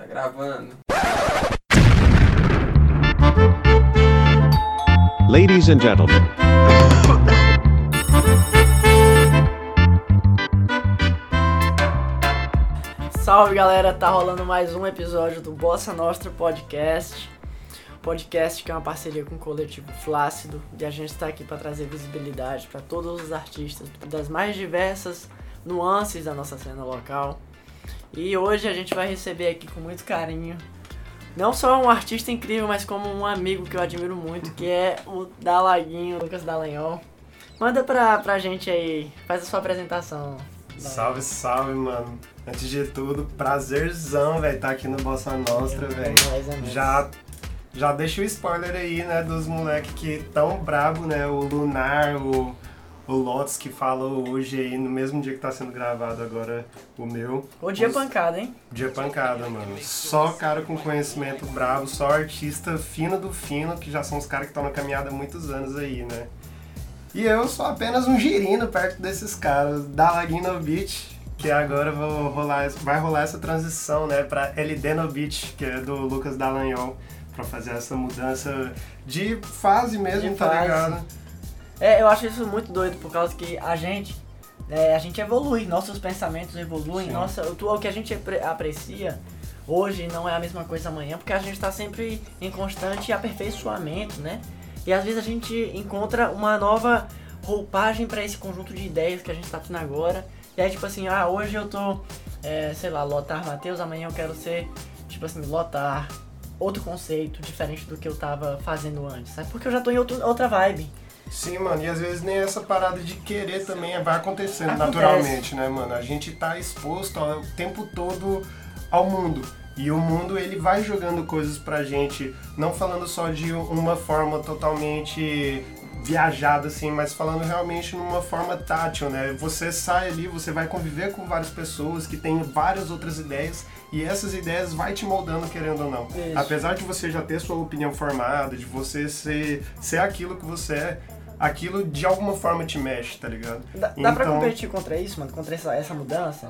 Tá gravando. Ladies and gentlemen, Salve galera, tá rolando mais um episódio do Bossa Nostra Podcast. Podcast que é uma parceria com o coletivo Flácido e a gente está aqui para trazer visibilidade para todos os artistas das mais diversas nuances da nossa cena local. E hoje a gente vai receber aqui com muito carinho não só um artista incrível, mas como um amigo que eu admiro muito, que é o Dalaguinho, Lucas Dallagnol. Manda pra, pra gente aí, faz a sua apresentação. Salve, salve, mano. Antes de tudo, prazerzão, velho, tá aqui no Bossa Nostra, velho. Mais ou menos. Já, já deixa o spoiler aí, né, dos moleques que tão brabo, né, o Lunar, o, o Lotus que falou hoje aí, no mesmo dia que tá sendo gravado agora o meu. O dia Os- pancada, hein? Dia pancada, mano. Só cara com conhecimento brabo, só artista fino do fino, que já são os caras que estão na caminhada há muitos anos aí, né? E eu sou apenas um girino perto desses caras, da Lagin no Beat, que agora vou rolar, vai rolar essa transição, né, pra LD no Beat, que é do Lucas Dallagnol, pra fazer essa mudança de fase mesmo, De tá fase. ligado? É, eu acho isso muito doido, por causa que a gente, é, a gente evolui, nossos pensamentos evoluem, Sim. nossa, o, que a gente apre- aprecia hoje não é a mesma coisa amanhã, porque a gente está sempre em constante aperfeiçoamento, né? E às vezes a gente encontra uma nova roupagem para esse conjunto de ideias que a gente tá tendo agora. E aí, tipo assim, ah, hoje eu tô, é, sei lá, lotar Matheus, amanhã eu quero ser, tipo assim, lotar outro conceito diferente do que eu tava fazendo antes, sabe? Porque eu já tô em outro, outra vibe. Sim, mano, e às vezes nem essa parada de querer também vai acontecendo Acontece. naturalmente, né, mano? A gente tá exposto ó, o tempo todo ao mundo. E o mundo, ele vai jogando coisas pra gente, não falando só de uma forma totalmente viajada, assim, mas falando realmente numa forma tátil, né? Você sai ali, você vai conviver com várias pessoas que têm várias outras ideias e essas ideias vai te moldando, querendo ou não. Isso. Apesar de você já ter sua opinião formada, de você ser, ser aquilo que você é, aquilo de alguma forma te mexe, tá ligado? Dá, dá pra Então- competir contra isso, mano? Contra essa, essa mudança?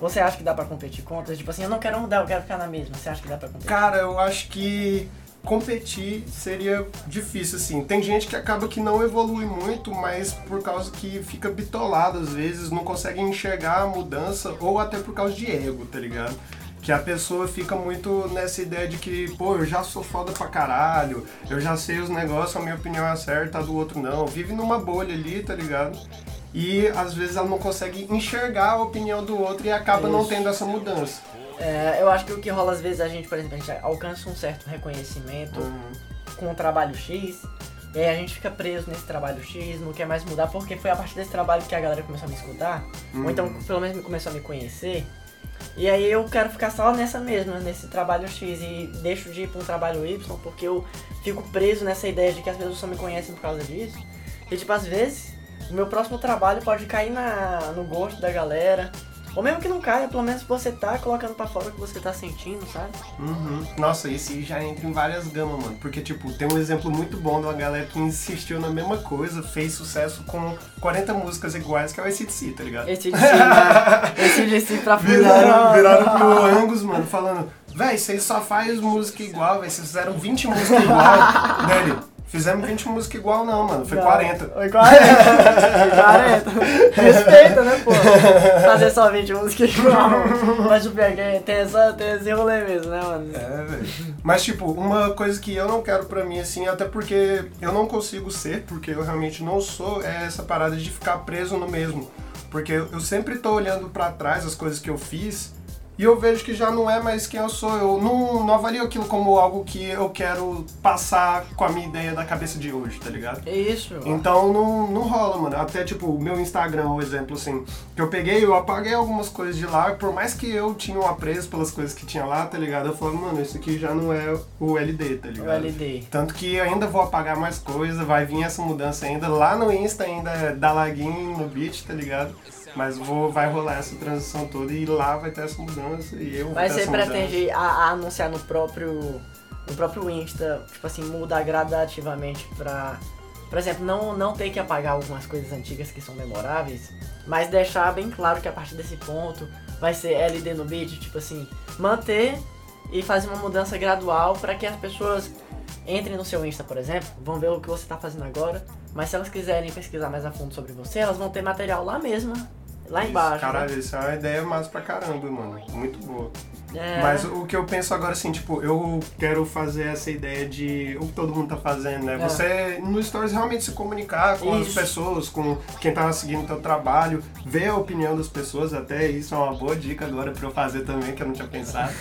Você acha que dá pra competir contra? Tipo assim, eu não quero mudar, eu quero ficar na mesma. Você acha que dá pra competir? Cara, eu acho que competir seria difícil, assim. Tem gente que acaba que não evolui muito, mas por causa que fica bitolado às vezes, não consegue enxergar a mudança, ou até por causa de ego, tá ligado? Que a pessoa fica muito nessa ideia de que, pô, eu já sou foda pra caralho, eu já sei os negócios, a minha opinião é certa, a do outro não. Vive numa bolha ali, tá ligado? E às vezes ela não consegue enxergar a opinião do outro e acaba não Isso. tendo essa mudança. É, eu acho que o que rola às vezes a gente, por exemplo, a gente alcança um certo reconhecimento Uhum. com o trabalho X. E aí a gente fica preso nesse trabalho X, não quer mais mudar, porque foi a partir desse trabalho que a galera começou a me escutar. Ou então, pelo menos, começou a me conhecer. E aí eu quero ficar só nessa mesma, nesse trabalho X e deixo de ir pra um trabalho Y porque eu fico preso nessa ideia de que as pessoas só me conhecem por causa disso. E tipo, às vezes, o meu próximo trabalho pode cair na, no gosto da galera. Ou mesmo que não caia, pelo menos você tá colocando pra fora o que você tá sentindo, sabe? Uhum. Nossa, esse já entra em várias gamas, mano. Porque, tipo, tem um exemplo muito bom de uma galera que insistiu na mesma coisa, fez sucesso com 40 músicas iguais, que é o ACDC, tá ligado? Esse DC, né? Esse DC pra Viraram, fora. viraram pro Angus, mano, falando, véi, vocês só fazem música igual, véi, vocês fizeram 20 músicas igual. Dele, fizemos 20 músicas igual não, mano, foi Não, 40. Foi 40. Foi 40. Respeita, né, pô? Fazer só 20 músicas igual. Mas o pior é que tem, essa, tem esse rolê mesmo, né, mano? É, velho. Mas, tipo, uma coisa que eu não quero pra mim, assim, até porque eu não consigo ser, porque eu realmente não sou, é essa parada de ficar preso no mesmo. Porque eu sempre tô olhando pra trás as coisas que eu fiz e eu vejo que já não é mais quem eu sou. Eu não, não avalio aquilo como algo que eu quero passar com a minha ideia da cabeça de hoje, tá ligado? É isso. Então não, não rola, mano. Até tipo, o meu Instagram, o exemplo, assim, que eu peguei, eu apaguei algumas coisas de lá, por mais que eu tinha um apreço pelas coisas que tinha lá, tá ligado? Eu falei, mano, isso aqui já não é o LD, tá O ligado? LD. Tanto que ainda vou apagar mais coisa, vai vir essa mudança ainda. Lá no Insta ainda é Dalaguin no beat, tá ligado? Mas vou, vai rolar essa transição toda e lá vai ter essa mudança e eu vou Mas você pretende a, a anunciar no próprio, no próprio Insta, tipo assim, mudar gradativamente pra. Por exemplo, não, não ter que apagar algumas coisas antigas que são memoráveis, mas deixar bem claro que a partir desse ponto vai ser LD no beat, tipo assim, manter e fazer uma mudança gradual para que as pessoas entrem no seu Insta, por exemplo, vão ver o que você tá fazendo agora, mas se elas quiserem pesquisar mais a fundo sobre você, elas vão ter material lá mesmo, lá Isso, embaixo. Caralho, né? isso é uma ideia massa pra caramba, mano. Muito boa. É, Mas o que eu penso agora, assim, tipo, eu quero fazer essa ideia de o que todo mundo tá fazendo, né? É. Você, no Stories, realmente se comunicar com Isso. as pessoas, com quem tá seguindo o teu trabalho, ver a opinião das pessoas, até isso é uma boa dica agora pra eu fazer também, que eu não tinha pensado.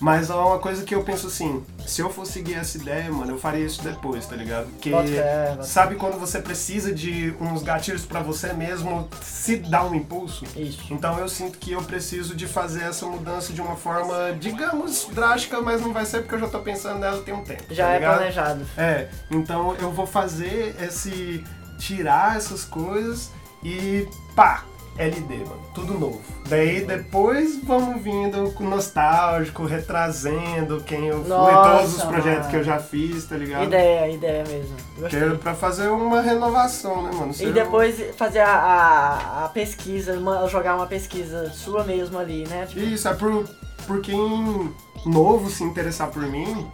Mas é uma coisa que eu penso assim, se eu for seguir essa ideia, mano, eu faria isso depois, tá ligado? Porque sabe quando você precisa de uns gatilhos pra você mesmo se dar um impulso? Isso. Então eu sinto que eu preciso de fazer essa mudança de uma forma, digamos, drástica, mas não vai ser porque eu já tô pensando nela tem um tempo. Já tá é ligado? planejado. É, então eu vou fazer esse. tirar essas coisas e pá! LD, mano, tudo novo. Daí depois vamos vindo com nostálgico, retrazendo quem eu fui, Nossa, todos os projetos mano. que eu já fiz, tá ligado? Ideia, ideia mesmo. Que Gostei. é pra fazer uma renovação, né, mano? Se E eu- depois fazer a, a, a pesquisa, uma- jogar uma pesquisa sua mesmo ali, né? Tipo, Isso, é por, por quem novo se interessar por mim,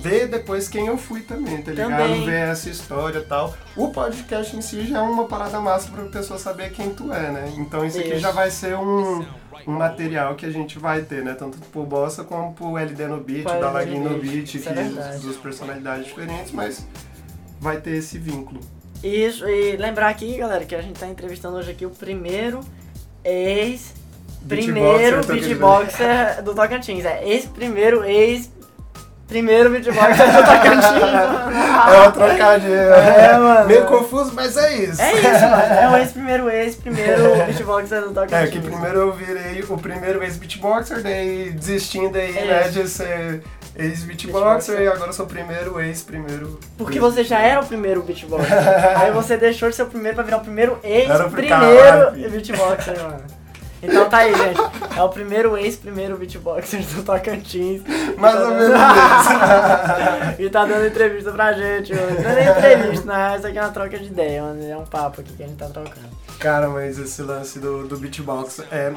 ver depois quem eu fui também, tá ligado? Também. Ver essa história e tal. O podcast em si já é uma parada massa pra pessoa saber quem tu é, né? Então isso aqui Isso. já vai ser um, um material que a gente vai ter, né? Tanto pro Bossa como pro LD no Beat, Pro da LD Laguinho no Beat, é que verdade. duas personalidades diferentes, mas vai ter esse vínculo. Isso, e lembrar aqui, galera, que a gente tá entrevistando hoje aqui o primeiro ex. Primeiro Beatboxer, beatboxer do Tocantins. É ex-primeiro ex. Primeiro beatboxer do Tocantins. É uma trocadilha. É, mano. Meio confuso, mas é isso. É isso, mano. É o ex-primeiro ex-primeiro beatboxer do Tocantins. É, que primeiro eu virei o primeiro ex-beatboxer, daí desistindo aí, É né, de ser ex-beatboxer, Beatboxer. e agora eu sou o primeiro ex-primeiro... Porque você já era o primeiro beatboxer. Aí você deixou de ser o primeiro pra virar o primeiro ex-primeiro beatboxer, mano. Então tá aí, gente. É o primeiro ex-primeiro beatboxer do Tocantins. Mais Tá ou dando- menos isso. e tá dando entrevista pra gente, mano. Não é nem entrevista, né? Isso aqui é uma troca de ideia, mano. É um papo aqui que a gente tá trocando. Cara, mas esse lance do, do beatbox, é...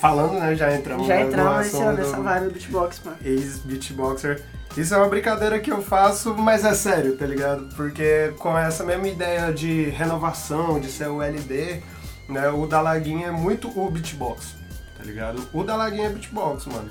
Falando, né, já entramos Já entramos nesse, nessa do vibe do beatbox, mano. ex-beatboxer. Isso é uma brincadeira que eu faço, mas é sério, tá ligado? Porque com essa mesma ideia de renovação, de ser o LD, né, o da Laguinha é muito o beatbox, tá ligado? O da Laguinha é beatbox, mano.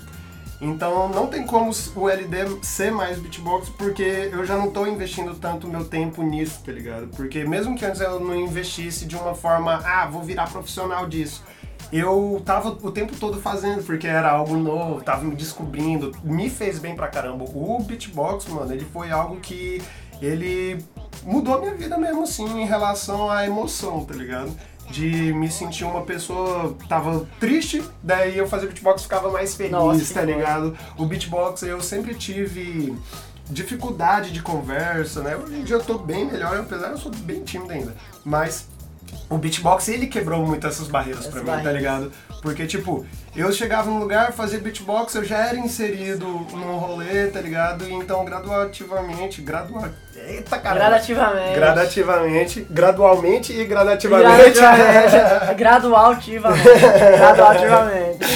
Então não tem como o LD ser mais beatbox porque eu já não tô investindo tanto meu tempo nisso, tá ligado? Porque mesmo que antes eu não investisse de uma forma, ah, vou virar profissional disso. Eu tava o tempo todo fazendo, porque era algo novo, tava me descobrindo, me fez bem pra caramba. O beatbox, mano, ele foi algo que ele mudou minha vida mesmo assim em relação à emoção, tá ligado? De me sentir uma pessoa tava triste, daí eu fazia beatbox ficava mais feliz, Nossa, tá ligado? O beatbox eu sempre tive dificuldade de conversa, né? Hoje em dia eu tô bem melhor, apesar de eu sou bem tímido ainda. Mas o beatbox, ele quebrou muito essas barreiras pra Essas mim, tá barreiras. ligado? Porque, tipo, eu chegava num lugar, fazia beatbox, eu já era inserido num rolê, tá ligado? E então, graduativamente, gradua... Eita, caramba! Gradativamente. Gradativamente, gradualmente e gradativamente. Gradativamente. Gradualtivamente. Gradualtivamente.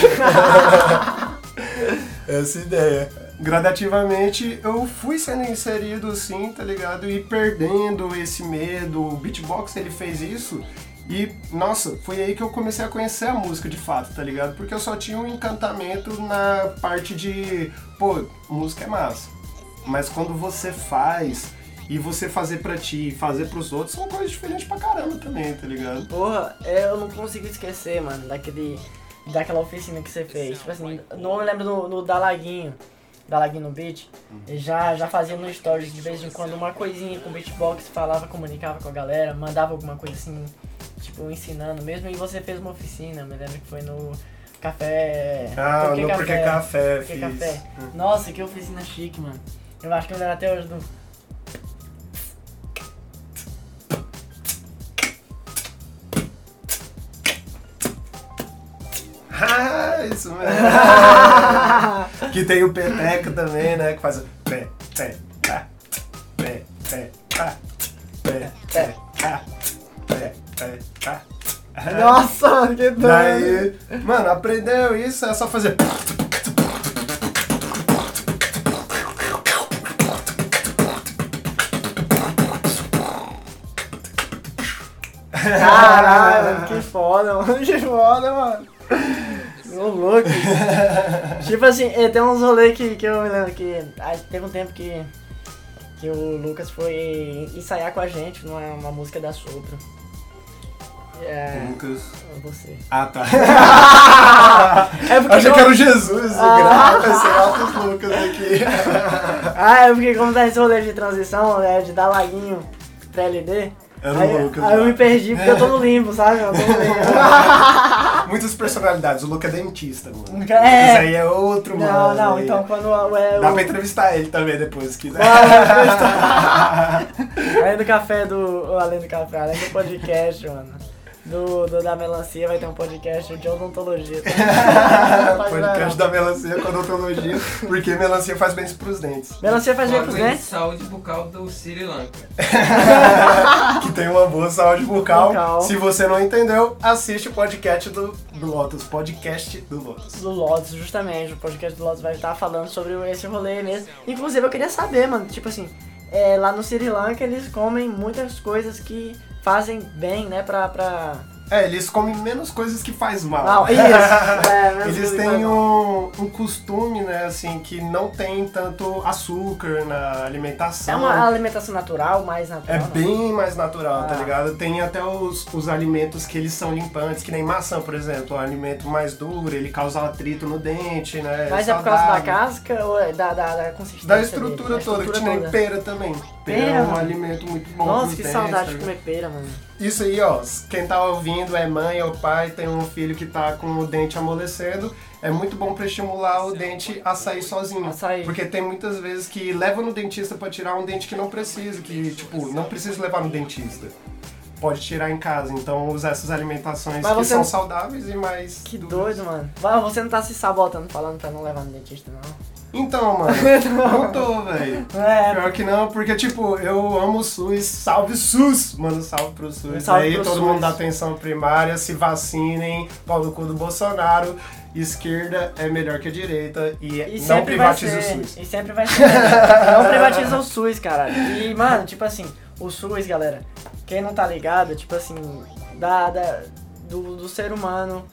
Essa ideia. Gradativamente eu fui sendo inserido assim, tá ligado? E perdendo esse medo. O beatbox ele fez isso. E, nossa, foi aí que eu comecei a conhecer a música de fato, tá ligado? Porque eu só tinha um encantamento na parte de, pô, música é massa. Mas quando você faz e você fazer pra ti e fazer pros outros, são coisas diferentes pra caramba também, tá ligado? Porra, eu não consigo esquecer, mano, daquele. Daquela oficina que você fez. Tipo assim, não me lembro no, no Dalaguinho. Dalaguinho no beat. ele Já, já fazia no stories de vez em quando uma coisinha com beatbox, falava, comunicava com a galera, mandava alguma coisa assim, tipo, ensinando mesmo. E você fez uma oficina, me lembro que foi no café. Ah, no Porque Café Porquê fiz. Café. Nossa, que oficina chique, mano. Eu acho que eu lembro até hoje do. Ah, isso mesmo. que tem o Peteca também, né? Que faz o Peteca, Peteca, Peteca, Peteca. Nossa, que doido. Mano, aprendeu isso, é só fazer... Caralho, que foda, mano. Que foda, mano. Ô, louco. tipo assim, eh, tem uns rolês que, que eu me lembro que ah, teve um tempo que, que o Lucas foi ensaiar com a gente numa uma música da Sopro. É. Lucas. Você. Ah, tá. É porque Achei que como- era o Jesus, o Ah. grau, pensei altos Lucas aqui. Ah, é porque como tá esse rolê de transição, né, de dar laguinho pra LD. Era aí, o Lucas. aí eu me perdi porque eu tô no limbo, sabe? Eu tô no limbo. Muitas personalidades. O Lucas é dentista, mano. É. Isso aí é outro, Não, mano. não, Aí- então quando o- é, Dá o- pra entrevistar ele também depois, se quiser. Além do café do. Além do café, além do podcast, mano. Do, do da melancia vai ter um podcast de odontologia. tá? Podcast da melancia com odontologia, porque melancia faz bem pros dentes. Melancia faz bem pros dentes? saúde bucal do Sri Lanka. Que tem uma boa saúde bucal. Bucal. Se você não entendeu, assiste o podcast do, do Lotus. Podcast do Lotus. Do Lotus, justamente. O podcast do Lotus vai estar falando sobre esse rolê mesmo. Inclusive, eu queria saber, mano, tipo assim, é, lá no Sri Lanka eles comem muitas coisas que fazem bem, né, pra. pra... É, eles comem menos coisas que faz mal. Não, isso. É, Eles que têm um, um costume, né, assim, que não tem tanto açúcar na alimentação. É uma alimentação natural, mais natural. É bem mais natural, tá Ah. ligado? Tem até os, os alimentos que eles são limpantes, que nem maçã, por exemplo. É um alimento mais duro, ele causa atrito no dente, né? Mas é por causa da casca ou é da, da, da consistência? Da dele? estrutura Da toda, que estrutura nem toda. pera também. Pera, Pera, é um mano. alimento muito bom Nossa, que dentes, saudade tá de comer pera, mano. Isso aí, ó, quem tá ouvindo é mãe ou pai, tem um filho que tá com o dente amolecendo, é muito bom pra estimular o dente a sair sozinho. A sair. Porque tem muitas vezes que leva no dentista pra tirar um dente que não precisa, que, tipo, não precisa levar no dentista. Pode tirar em casa, então usar essas alimentações que são não- saudáveis e mais. Que duras. doido, mano. Vai, Você não tá se sabotando falando pra não levar no dentista, não. Então, mano, não tô, velho. É, Pior que não, porque, tipo, eu amo o SUS, salve SUS! Mano, salve pro SUS. Salve Aí pro todo SUS. mundo da atenção primária, se vacinem, pau no cu do Bolsonaro. Esquerda é melhor que a direita e, E não ser. o SUS. E sempre vai ser. não privatiza o SUS, cara. E, mano, tipo assim, o SUS, galera, quem não tá ligado, tipo assim, da, da- do, do ser humano,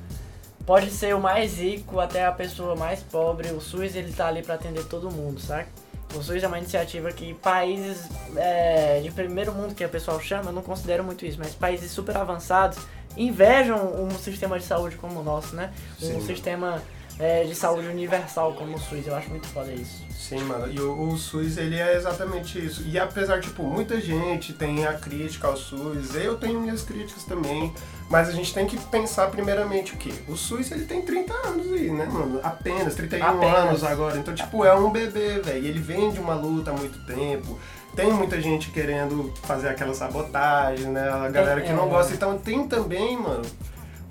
pode ser o mais rico até a pessoa mais pobre, o SUS ele tá ali pra atender todo mundo, saca? O SUS é uma iniciativa que países é, de primeiro mundo, que o pessoal chama, eu não considero muito isso, mas países super avançados invejam um sistema de saúde como o nosso, né? Um Sim. sistema é, de saúde universal como o SUS. Eu acho muito foda isso. Sim, mano. E o, o SUS, ele é exatamente isso. E apesar, tipo, muita gente tem a crítica ao SUS, eu tenho minhas críticas também, mas a gente tem que pensar primeiramente o quê? O SUS, ele tem 30 anos aí, né, mano? Apenas, 31 Apenas. anos agora. Então, tipo, é um bebê, velho. Ele vem de uma luta há muito tempo. Tem muita gente querendo fazer aquela sabotagem, né? A galera que não é. gosta. Então, tem também, mano,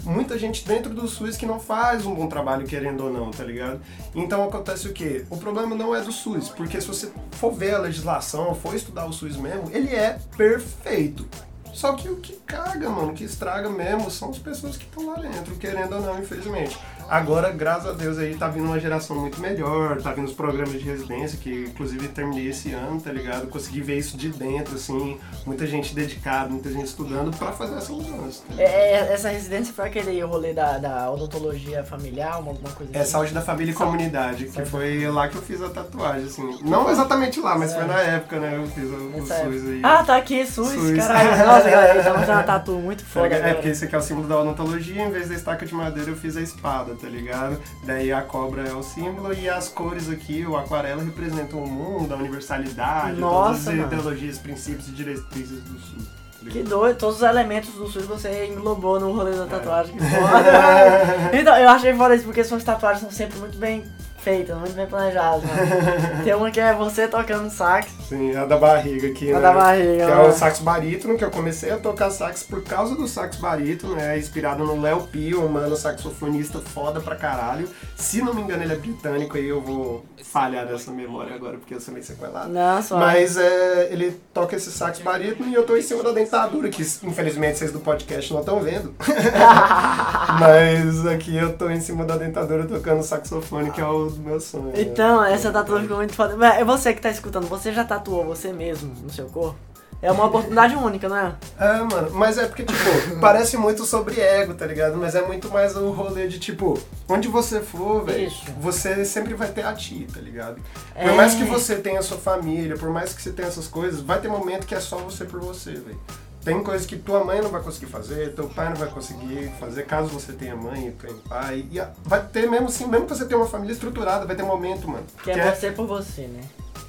muita gente dentro do SUS que não faz um bom trabalho, querendo ou não, tá ligado? Então acontece o quê? O problema não é do SUS, porque se você for ver a legislação, for estudar o SUS mesmo, ele é perfeito. Só que o que caga, mano, o que estraga mesmo são as pessoas que estão lá dentro, querendo ou não, infelizmente. Agora, graças a Deus, aí tá vindo uma geração muito melhor, tá vindo os programas de residência, que inclusive terminei esse ano, tá ligado? Consegui ver isso de dentro, assim, muita gente dedicada, muita gente estudando pra fazer essa mudança. tá? É, é, essa residência foi aquele rolê da, da odontologia familiar, uma- alguma coisa É assim? Saúde da Família e. Comunidade, que foi lá que eu fiz a tatuagem, assim. Não exatamente lá, mas É. foi na época, né? Eu fiz o, o SUS aí. Ah, tá aqui, SUS, SUS. caralho. Nossa, galera, já uma tatu muito Tá foda. É agora. porque esse aqui é o símbolo da odontologia, em vez da estaca de madeira eu fiz a espada, tá ligado? Daí a cobra é o símbolo e as cores aqui, o aquarela, representam o mundo, a universalidade, Nossa, todas as mano. ideologias, princípios e diretrizes do SUS. tá Que doido, todos os elementos do SUS você englobou no rolê da tatuagem. Que foda. então, eu achei foda isso porque suas tatuagens são sempre muito bem feitas, muito bem planejadas, mano. Tem uma que é você tocando sax, Sim, a da barriga aqui, a né? da barriga. Que é mano. o sax barítono, que eu comecei a tocar sax por causa do sax barítono, é inspirado no Léo Pio, um mano saxofonista foda pra caralho. Se não me engano, ele é britânico, aí eu vou falhar nessa memória agora, porque eu sou meio sequelado. Não, só. Mas é, ele toca esse sax barítono e eu tô em cima da dentadura, que infelizmente vocês do podcast não estão vendo. Mas aqui eu tô em cima da dentadura tocando saxofone, que é o do meu sonho. né? Então, essa tatuagem ficou muito foda. Mas é você que tá escutando, você já tatuou você mesmo no seu corpo? É uma oportunidade única, não é? É, mano, mas é porque, tipo, parece muito sobre ego, tá ligado? Mas é muito mais o rolê de, tipo, onde você for, velho, você sempre vai ter a ti, tá ligado? Por É. mais que você tenha a sua família, por mais que você tenha essas coisas, vai ter momento que é só você por você, velho. Tem coisas que tua mãe não vai conseguir fazer, teu pai não vai conseguir fazer, caso você tenha mãe e tenha pai. E vai ter mesmo assim, mesmo que você tenha uma família estruturada, vai ter momento, mano. Que é você por você, né?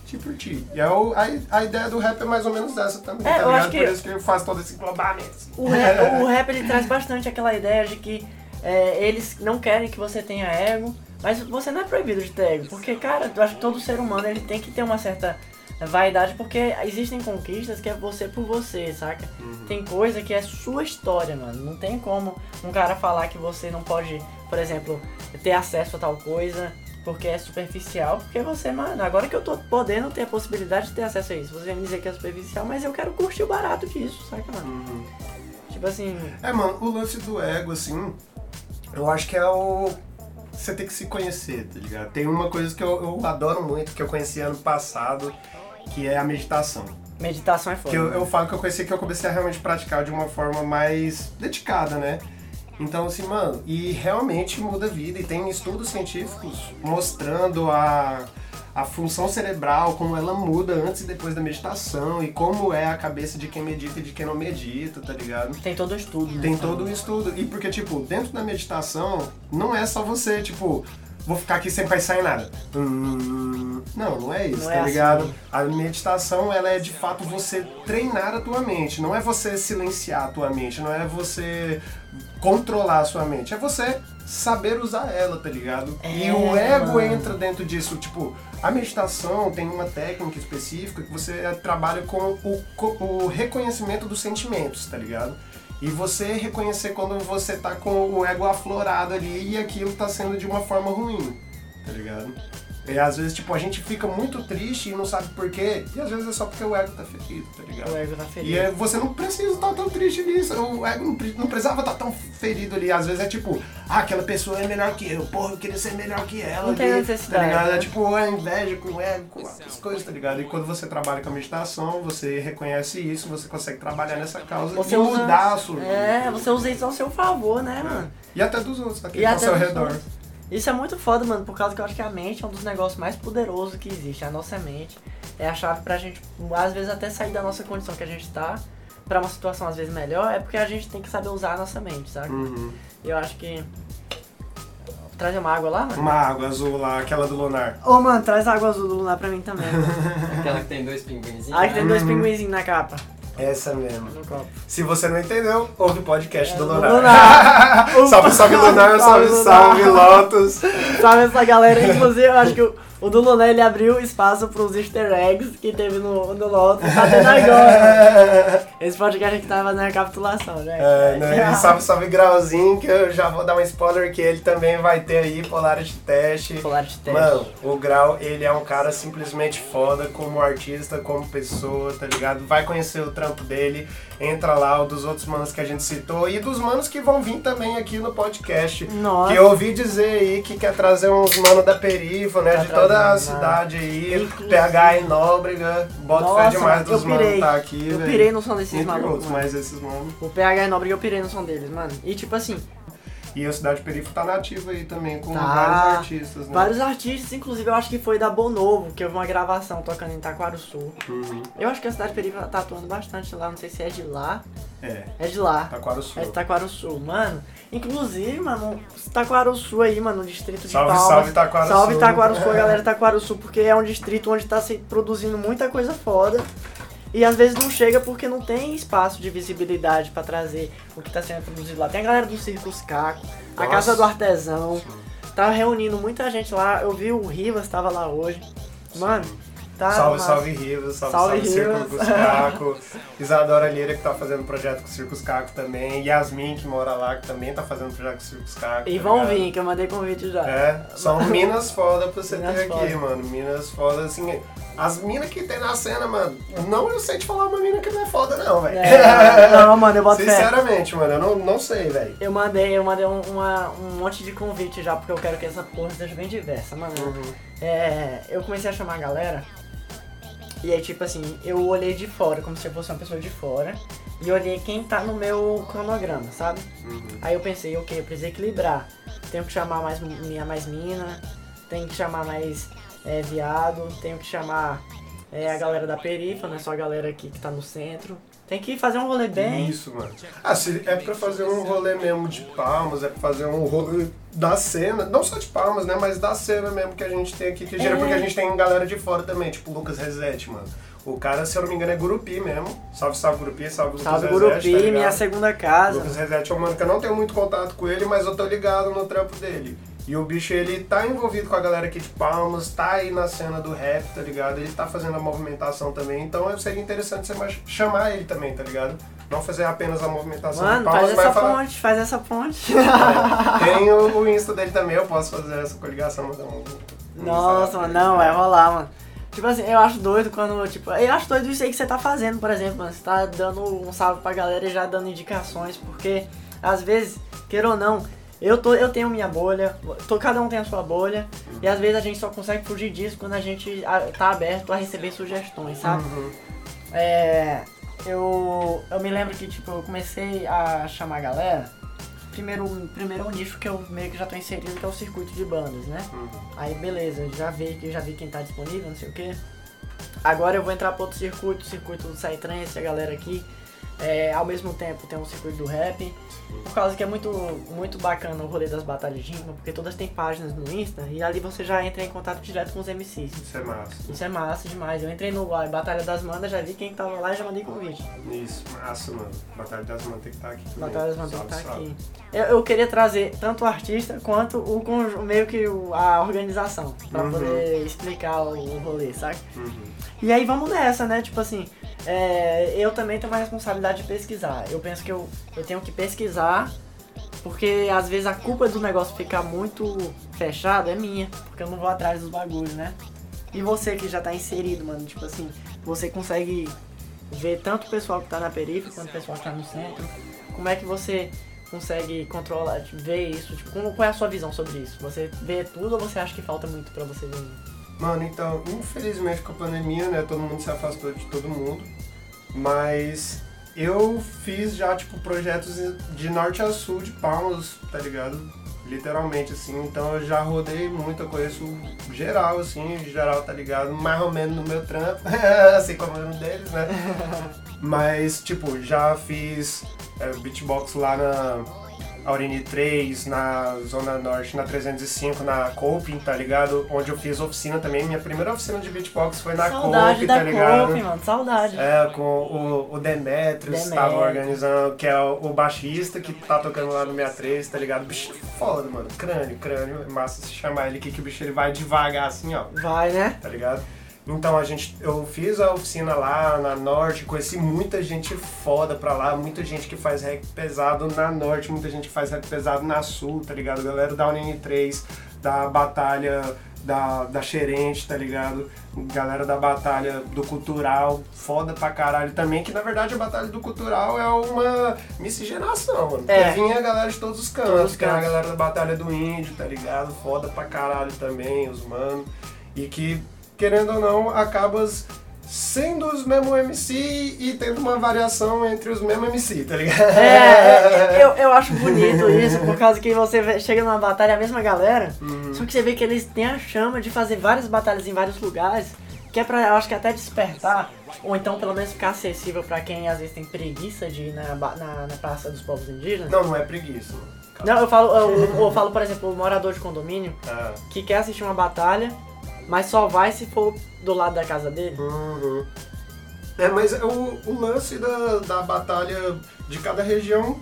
ti por ti. E é o- a, a ideia do rap é mais ou menos essa também, É, tá eu ligado? acho que- Por isso que ele faz todo esse englobamento. assim. O rap, o rap ele traz bastante aquela ideia de que é, eles não querem que você tenha ego, mas você não é proibido de ter ego, porque, cara, eu acho que todo ser humano ele tem que ter uma certa vaidade, porque existem conquistas que é você por você, saca? Tem coisa que é sua história, mano. Não tem como um cara falar que você não pode, por exemplo, ter acesso a tal coisa porque é superficial, porque você, mano, agora que eu tô podendo ter a possibilidade de ter acesso a isso, você vai me dizer que é superficial, mas eu quero curtir o barato disso, saca, mano? Uhum. Tipo assim, É, mano, o lance do ego, assim, eu acho que é o. Você tem que se conhecer, tá ligado? Tem uma coisa que eu, eu adoro muito, que eu conheci ano passado, que é a meditação. meditação é foda. Que eu, né? eu falo que eu conheci que eu comecei a realmente praticar de uma forma mais dedicada, né? Então, assim, mano, e realmente muda a vida. E tem estudos científicos mostrando a, a função cerebral, como ela muda antes e depois da meditação, e como é a cabeça de quem medita e de quem não medita, tá ligado? Tem todo o estudo, né? Tem todo um estudo. E porque, tipo, dentro da meditação, não é só você, tipo, vou ficar aqui sem pensar em nada. Hum, Não, não é isso, Não tá é assim. ligado? A meditação, ela é de fato você treinar a tua mente. Não é você silenciar a tua mente, não é você controlar a sua mente. É você saber usar ela, tá ligado? e É, o ego mano. entra dentro disso. Tipo, a meditação tem uma técnica específica que você trabalha com o, co- o reconhecimento dos sentimentos, tá ligado? E você reconhecer quando você tá com o ego aflorado ali e aquilo tá sendo de uma forma ruim, tá ligado? E às vezes, tipo, a gente fica muito triste e não sabe por quê, e às vezes é só porque o ego tá ferido, tá ligado? O ego tá feliz. E é, você não precisa estar tão triste nisso. O ego não, não precisava estar tão ferido ali. Às vezes é tipo, ah, aquela pessoa é melhor que eu. Porra, eu queria ser melhor que ela. Não tem ali, necessidade, Tá ligado? né? É tipo a inveja com o ego, com as coisas, tá ligado? E quando você trabalha com a meditação, você reconhece isso, você consegue trabalhar nessa causa Você e usa- mudar a sua vida. É, você usa isso ao seu favor, né, mano? E até dos outros, aqui E ao até seu redor. outros. Isso é muito foda, mano, por causa que eu acho que a mente é um dos negócios mais poderosos que existe. A nossa mente é a chave pra gente, às vezes, até sair da nossa condição que a gente tá pra uma situação, às vezes, melhor. É porque a gente tem que saber usar a nossa mente, sabe? Uhum. E eu acho que. Trazer uma água lá, mano? Uma água azul lá, aquela do lunar. Ô, mano, traz água azul do Lunar pra mim também. Aquela que tem dois pinguinzinhos. Aí que tem dois Uhum. pinguinzinhos na capa. Essa mesmo. Se você não entendeu, ouve o podcast É, do Lunar. Lunar. salve, salve Lunar, salve, Salve, salve. Lotus. Sabe essa galera? Inclusive, eu acho que o, o do ele abriu espaço pros easter eggs que teve no, no Lotus. Tá tendo agora. Esse podcast aqui tava na recapitulação, né? É, né? Salve, salve Grauzinho, que eu já vou dar um spoiler que ele também vai ter aí Polarity Test. Polarity Test. Mano, o Grau, ele é um cara simplesmente foda como artista, como pessoa, tá ligado? Vai conhecer o trampo dele, entra lá, o dos outros manos que a gente citou e dos manos que vão vir também aqui no podcast. Nossa. Que eu ouvi dizer aí que quer trazer uns manos da perifa, né? Tá de toda a trazendo, né? cidade aí. Inclusive- PH e Nóbrega. Bota fé demais dos manos tá aqui, Eu pirei no som desses Entre malucos, outros, mas esses manos. O PH é nobre e eu pirei no som deles, mano. E tipo assim, E a Cidade Perifa tá nativa aí também, com Tá. vários artistas, né? vários artistas, inclusive eu acho que foi da Bonovo, que houve uma gravação tocando em Taquarussu. Uhum. Eu acho que a cidade perifa tá atuando bastante lá, não sei se é de lá. É, É de lá. Taquarussu. É de Taquarussu, mano. Inclusive, mano, Taquarussu aí, mano, no distrito de Salve, Palmas. salve, Taquarussu. Salve Taquarussu, a galera de Taquarussu, porque é um distrito onde tá se produzindo muita coisa foda. E às vezes não chega porque não tem espaço de visibilidade pra trazer o que tá sendo produzido lá. Tem a galera do Circus Caco, a Nossa. Casa do Artesão. Tá reunindo muita gente lá. Eu vi o Rivas tava lá hoje. Mano, tá. salve, massa. salve Rivas, salve, Salve, salve, Círculo Rivas. com Caco. Isadora Lira que tá fazendo projeto com o Circus Caco também. Yasmin que mora lá que também tá fazendo projeto com o Circus Caco. E tá vão ligado? vir, que eu mandei convite já. É, são minas foda pra você Minas ter aqui, foda. mano. Minas foda, assim. As minas que tem na cena, mano, não eu sei te falar uma mina que não é foda, não, velho. É, não, mano, eu boto fé. Sinceramente, mano, eu não, não sei, velho. Eu mandei, eu mandei um, uma- um monte de convite já, porque eu quero que essa porra seja bem diversa, mano. Uhum. É, eu comecei a chamar a galera E aí, tipo assim, eu olhei de fora, como se eu fosse uma pessoa de fora. E olhei quem tá no meu cronograma, sabe? Uhum. Aí eu pensei, ok, eu preciso equilibrar. Tenho que chamar mais minha mais mina, tenho que chamar mais é, viado, tenho que chamar é, a galera da perifa, não é só a galera aqui que tá no centro. Tem que fazer um rolê bem. Isso, mano. Ah, se é pra fazer um rolê mesmo de palmas, é pra fazer um rolê da cena, não só de palmas, né, mas da cena mesmo que a gente tem aqui, que gira, É. porque a gente tem galera de fora também, tipo o Lucas Reset, mano. O cara, se eu não me engano, é Gurupi mesmo. Salve, salve Gurupi, salve Lucas Salve Reset, Gurupi, tá minha segunda casa. Lucas Reset é um mano que eu não tenho muito contato com ele, mas eu tô ligado no trampo dele. E o bicho, ele tá envolvido com a galera aqui de Palmas, tá aí na cena do rap, tá ligado? Ele tá fazendo a movimentação também, então seria interessante você mais chamar ele também, tá ligado? Não fazer apenas a movimentação de Mano, Palmas, faz essa mas falar... ponte, faz essa ponte. É, tem o, o Insta dele também, eu posso fazer essa coligação, um... um Nossa, mano, não, vai rolar, mano. Tipo assim, eu acho doido quando, tipo, eu acho doido isso aí que você tá fazendo, por exemplo, mano. Você tá dando um salve pra galera e já dando indicações, porque às vezes, queira ou não, eu, tô, eu tenho minha bolha, tô, cada um tem a sua bolha, e às vezes a gente só consegue fugir disso quando a gente ah, tá aberto a receber sugestões, sabe? Uhum. É, eu, eu me lembro que, tipo, eu comecei a chamar a galera. Primeiro, primeiro um nicho que eu meio que já tô inserido, que é o circuito de bandas, né? Uhum. Aí beleza, já vi, já vi quem tá disponível, não sei o que. Agora eu vou entrar para outro circuito, o circuito do Psytrance, a galera aqui. É, ao mesmo tempo tem um circuito do rap. Por causa que é muito, muito bacana o rolê das batalhas de rima, porque todas têm páginas no Insta e ali você já entra em contato direto com os MCs. Isso é massa. Isso é massa demais. Eu entrei no Batalha das Mandas, já vi quem tava lá e já mandei convite. Isso, massa, mano. Batalha das Manas tem que estar aqui. também. Batalha das Mandas Salve, tá salve. aqui. Eu, eu queria trazer tanto o artista quanto o meio que o- a organização, pra Uhum. poder explicar o, o rolê, sabe? Uhum. E aí vamos nessa, né? Tipo assim, é, eu também tenho uma responsabilidade de pesquisar. Eu penso que eu, eu tenho que pesquisar, porque às vezes a culpa do negócio ficar muito fechado é minha, porque eu não vou atrás dos bagulhos, né? E você que já tá inserido, mano, tipo assim, você consegue ver tanto o pessoal que tá na periferia quanto o pessoal que tá no centro. Como é que você consegue controlar, ver isso? Tipo, qual é a sua visão sobre isso? Você vê tudo ou você acha que falta muito pra você ver? Mano, então, infelizmente com a pandemia, né, todo mundo se afastou de todo mundo, mas eu fiz já, tipo, projetos de norte a sul de Palmas, tá ligado? Literalmente, assim, então eu já rodei muito, eu conheço geral, assim, geral, tá ligado? Mais ou menos no meu trampo, assim como um deles, né? Mas, tipo, já fiz é, beatbox lá na Aurini 3, na Zona Norte, na 305, na Coping, tá ligado? Onde eu fiz oficina também. Minha primeira oficina de beatbox foi na saudade Coping, tá ligado? Cope, mano, saudade. É, com o, o Demetrius, Demetrius. tava organizando, que é o, o baixista que tá tocando lá no 63, tá ligado? Bicho foda, mano. Crânio, crânio. É massa se chamar ele aqui, que o bicho ele vai devagar assim, ó Vai, né? tá ligado? Então a gente, eu fiz a oficina lá na Norte, conheci muita gente foda pra lá, muita gente que faz rap pesado na Norte, muita gente que faz rap pesado na Sul, tá ligado? Galera da UNN3, da Batalha da, da Xerente, tá ligado? Galera da Batalha do Cultural, foda pra caralho também, que na verdade a Batalha do Cultural é uma miscigenação, mano. É. Vinha a galera de todos os cantos, os tem a galera da Batalha do Índio, tá ligado? Foda pra caralho também, os mano. E que, querendo ou não, acabas sendo os mesmos MC e tendo uma variação entre os mesmos MC, tá ligado? É, eu, eu acho bonito isso, por causa que você chega numa batalha, é a mesma galera, Uhum. só que você vê que eles têm a chama de fazer várias batalhas em vários lugares, que é pra, eu acho que até despertar, ou então pelo menos ficar acessível pra quem às vezes tem preguiça de ir na, na, na Praça dos Povos Indígenas. Não, não é preguiça. Não, eu falo, eu, eu falo, por exemplo, o morador de condomínio Ah, que quer assistir uma batalha, mas só vai se for do lado da casa dele. uhum. É, mas o, o lance da, da batalha de cada região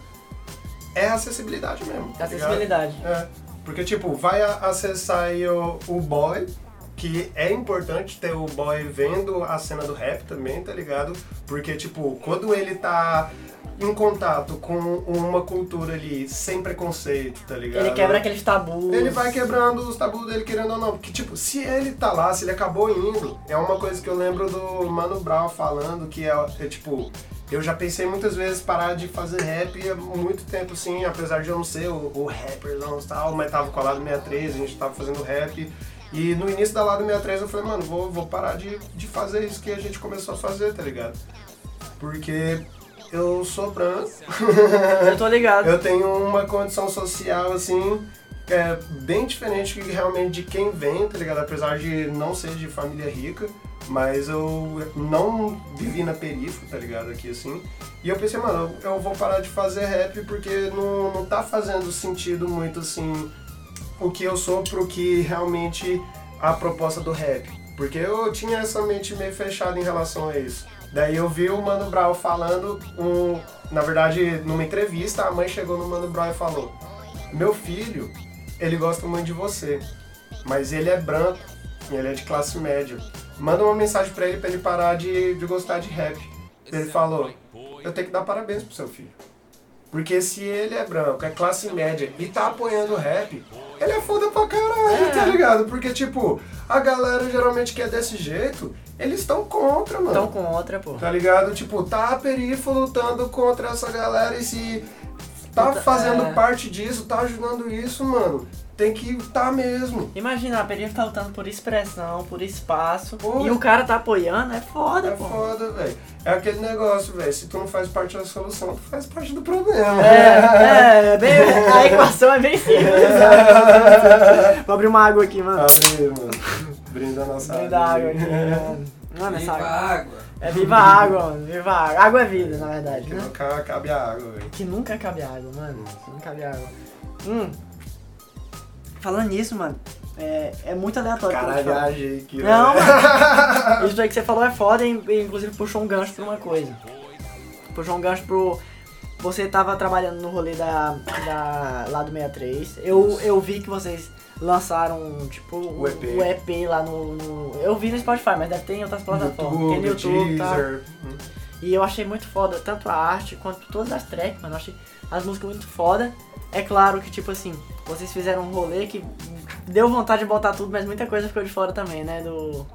é a acessibilidade mesmo. tá ligado? Acessibilidade. É, porque tipo, vai a- acessar aí o, o boy, que é importante ter o boy vendo a cena do rap também, tá ligado? Porque tipo, quando ele tá em contato com uma cultura ali sem preconceito, tá ligado? Ele quebra aqueles tabus. Ele vai quebrando os tabus dele, querendo ou não. Porque, tipo, se ele tá lá, se ele acabou indo, é uma coisa que eu lembro do Mano Brown falando, que é, é, tipo, eu já pensei muitas vezes parar de fazer rap há muito tempo, sim, apesar de eu não ser o, o rapperzão e tal, mas tava colado no 63, a gente tava fazendo rap. E no início da Lado 63 eu falei, mano, vou, vou parar de, de fazer isso que a gente começou a fazer, tá ligado? Porque eu sou branco, Eu tô ligado. eu tenho uma condição social assim, é bem diferente que realmente de quem vem, tá ligado? Apesar de não ser de família rica, mas eu não vivi na periferia, tá ligado? Aqui assim. E eu pensei, mano, eu eu vou parar de fazer rap porque não, não tá fazendo sentido muito assim o que eu sou pro que realmente a proposta do rap. Porque eu tinha essa mente meio fechada em relação a isso. Daí eu vi o Mano Brown falando, um, na verdade, numa entrevista, a mãe chegou no Mano Brown e falou: Meu filho, ele gosta muito de você, mas ele é branco e ele é de classe média. Manda uma mensagem pra ele pra ele parar de, de gostar de rap. Ele falou: Eu tenho que dar parabéns pro seu filho. Porque se ele é branco, é classe média e tá apoiando o rap, ele é foda pra caralho, É. tá ligado? Porque, tipo, a galera geralmente que é desse jeito, eles estão contra, mano. Tão contra, pô. Tá ligado? Tipo, tá a perifa lutando contra essa galera e se tá Puta, fazendo é. parte disso, tá ajudando isso, mano, tem que tá mesmo. Imagina, a periferia tá lutando por expressão, por espaço, Pô. e o cara tá apoiando, é foda, É pô. foda, velho. É aquele negócio, velho. Se tu não faz parte da solução, tu faz parte do problema. É, é, bem, a equação é bem simples. Vou abrir uma água aqui, mano. Abre, mano. Brinda a nossa Brinda água aqui, mano. Mano, essa Viva água. a água. É viva a água, mano. Viva a água. Água é vida, na verdade, Que né? nunca cabe a água, velho. Que nunca cabe água, mano. Que nunca cabe água. Hum. Falando nisso, mano, é, é muito aleatório. Caralho, viajei aqui, Não, mano. Isso aí que você falou é foda e e, inclusive puxou um gancho pra uma coisa. Puxou um gancho pro. Você tava trabalhando no rolê da, da lá do 63. Eu, eu vi que vocês lançaram, tipo, O EP. o EP lá no, no- Eu vi no Spotify, mas deve ter em outras plataformas. YouTube, Tem no YouTube, tá? Deezer. E eu achei muito foda, tanto a arte quanto todas as tracks, mano. Eu achei as músicas muito foda. É claro que, tipo assim, vocês fizeram um rolê que deu vontade de botar tudo, mas muita coisa ficou de fora também, né? Do.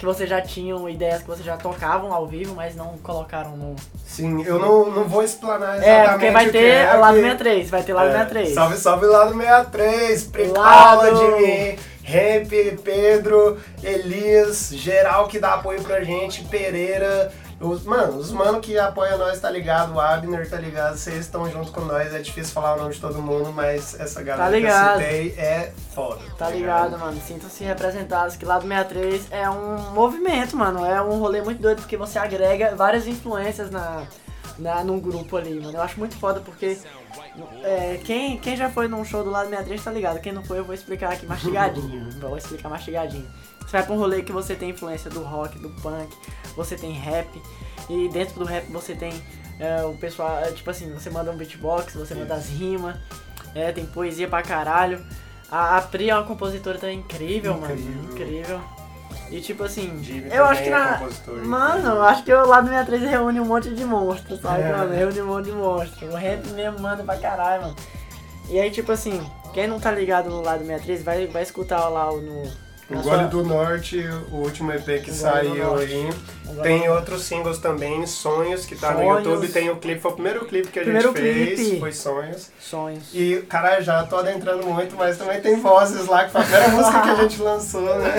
Que vocês já tinham ideias que vocês já tocavam ao vivo, mas não colocaram no. Sim, eu não, não vou explanar exatamente É, porque vai o que ter é lado que- 63, vai ter lado É, 63. Salve, salve lado 63, Precola Lado. de mim, Ramp, Pedro, Elias, geral que dá apoio pra gente, Pereira. Os, mano, os mano que apoia nós, tá ligado? O Abner, tá ligado? Vocês estão junto com nós, é difícil falar o nome de todo mundo, mas essa galera Tá ligado. que eu citei é foda. Tá ligado, mano? Sintam-se representados que Lado 63 é um movimento, mano. É um rolê muito doido porque você agrega várias influências na, na, num grupo ali, mano. Eu acho muito foda porque é, quem, quem já foi num show do Lado 63 tá ligado. Quem não foi, eu vou explicar aqui mastigadinho. vou explicar mastigadinho. Você vai pra um rolê que você tem influência do rock, do punk, você tem rap, e dentro do rap você tem é, o pessoal, é, tipo assim, você manda um beatbox, você manda as rimas, é, tem poesia pra caralho. A, a Pri é uma compositora também incrível, mano. Incrível. Incrível. E tipo assim, Jimmy eu acho que é na. compositor, Mano, incrível. eu acho que o lado 63 reúne um monte de monstros, sabe, É. mano? Reúne um monte de monstros. O rap mesmo manda pra caralho, mano. E aí, tipo assim, quem não tá ligado no lado 63 vai, vai escutar lá o no. O Gole do Norte, o último EP que saiu aí. Tem outros singles também, Sonhos, que tá no Sonhos. YouTube. Tem o clipe, foi o primeiro clipe que a Primeiro gente fez, clipe. foi Sonhos. Sonhos. E, cara, já tô adentrando muito, mas também tem vozes lá, que foi a primeira música que a gente lançou, né?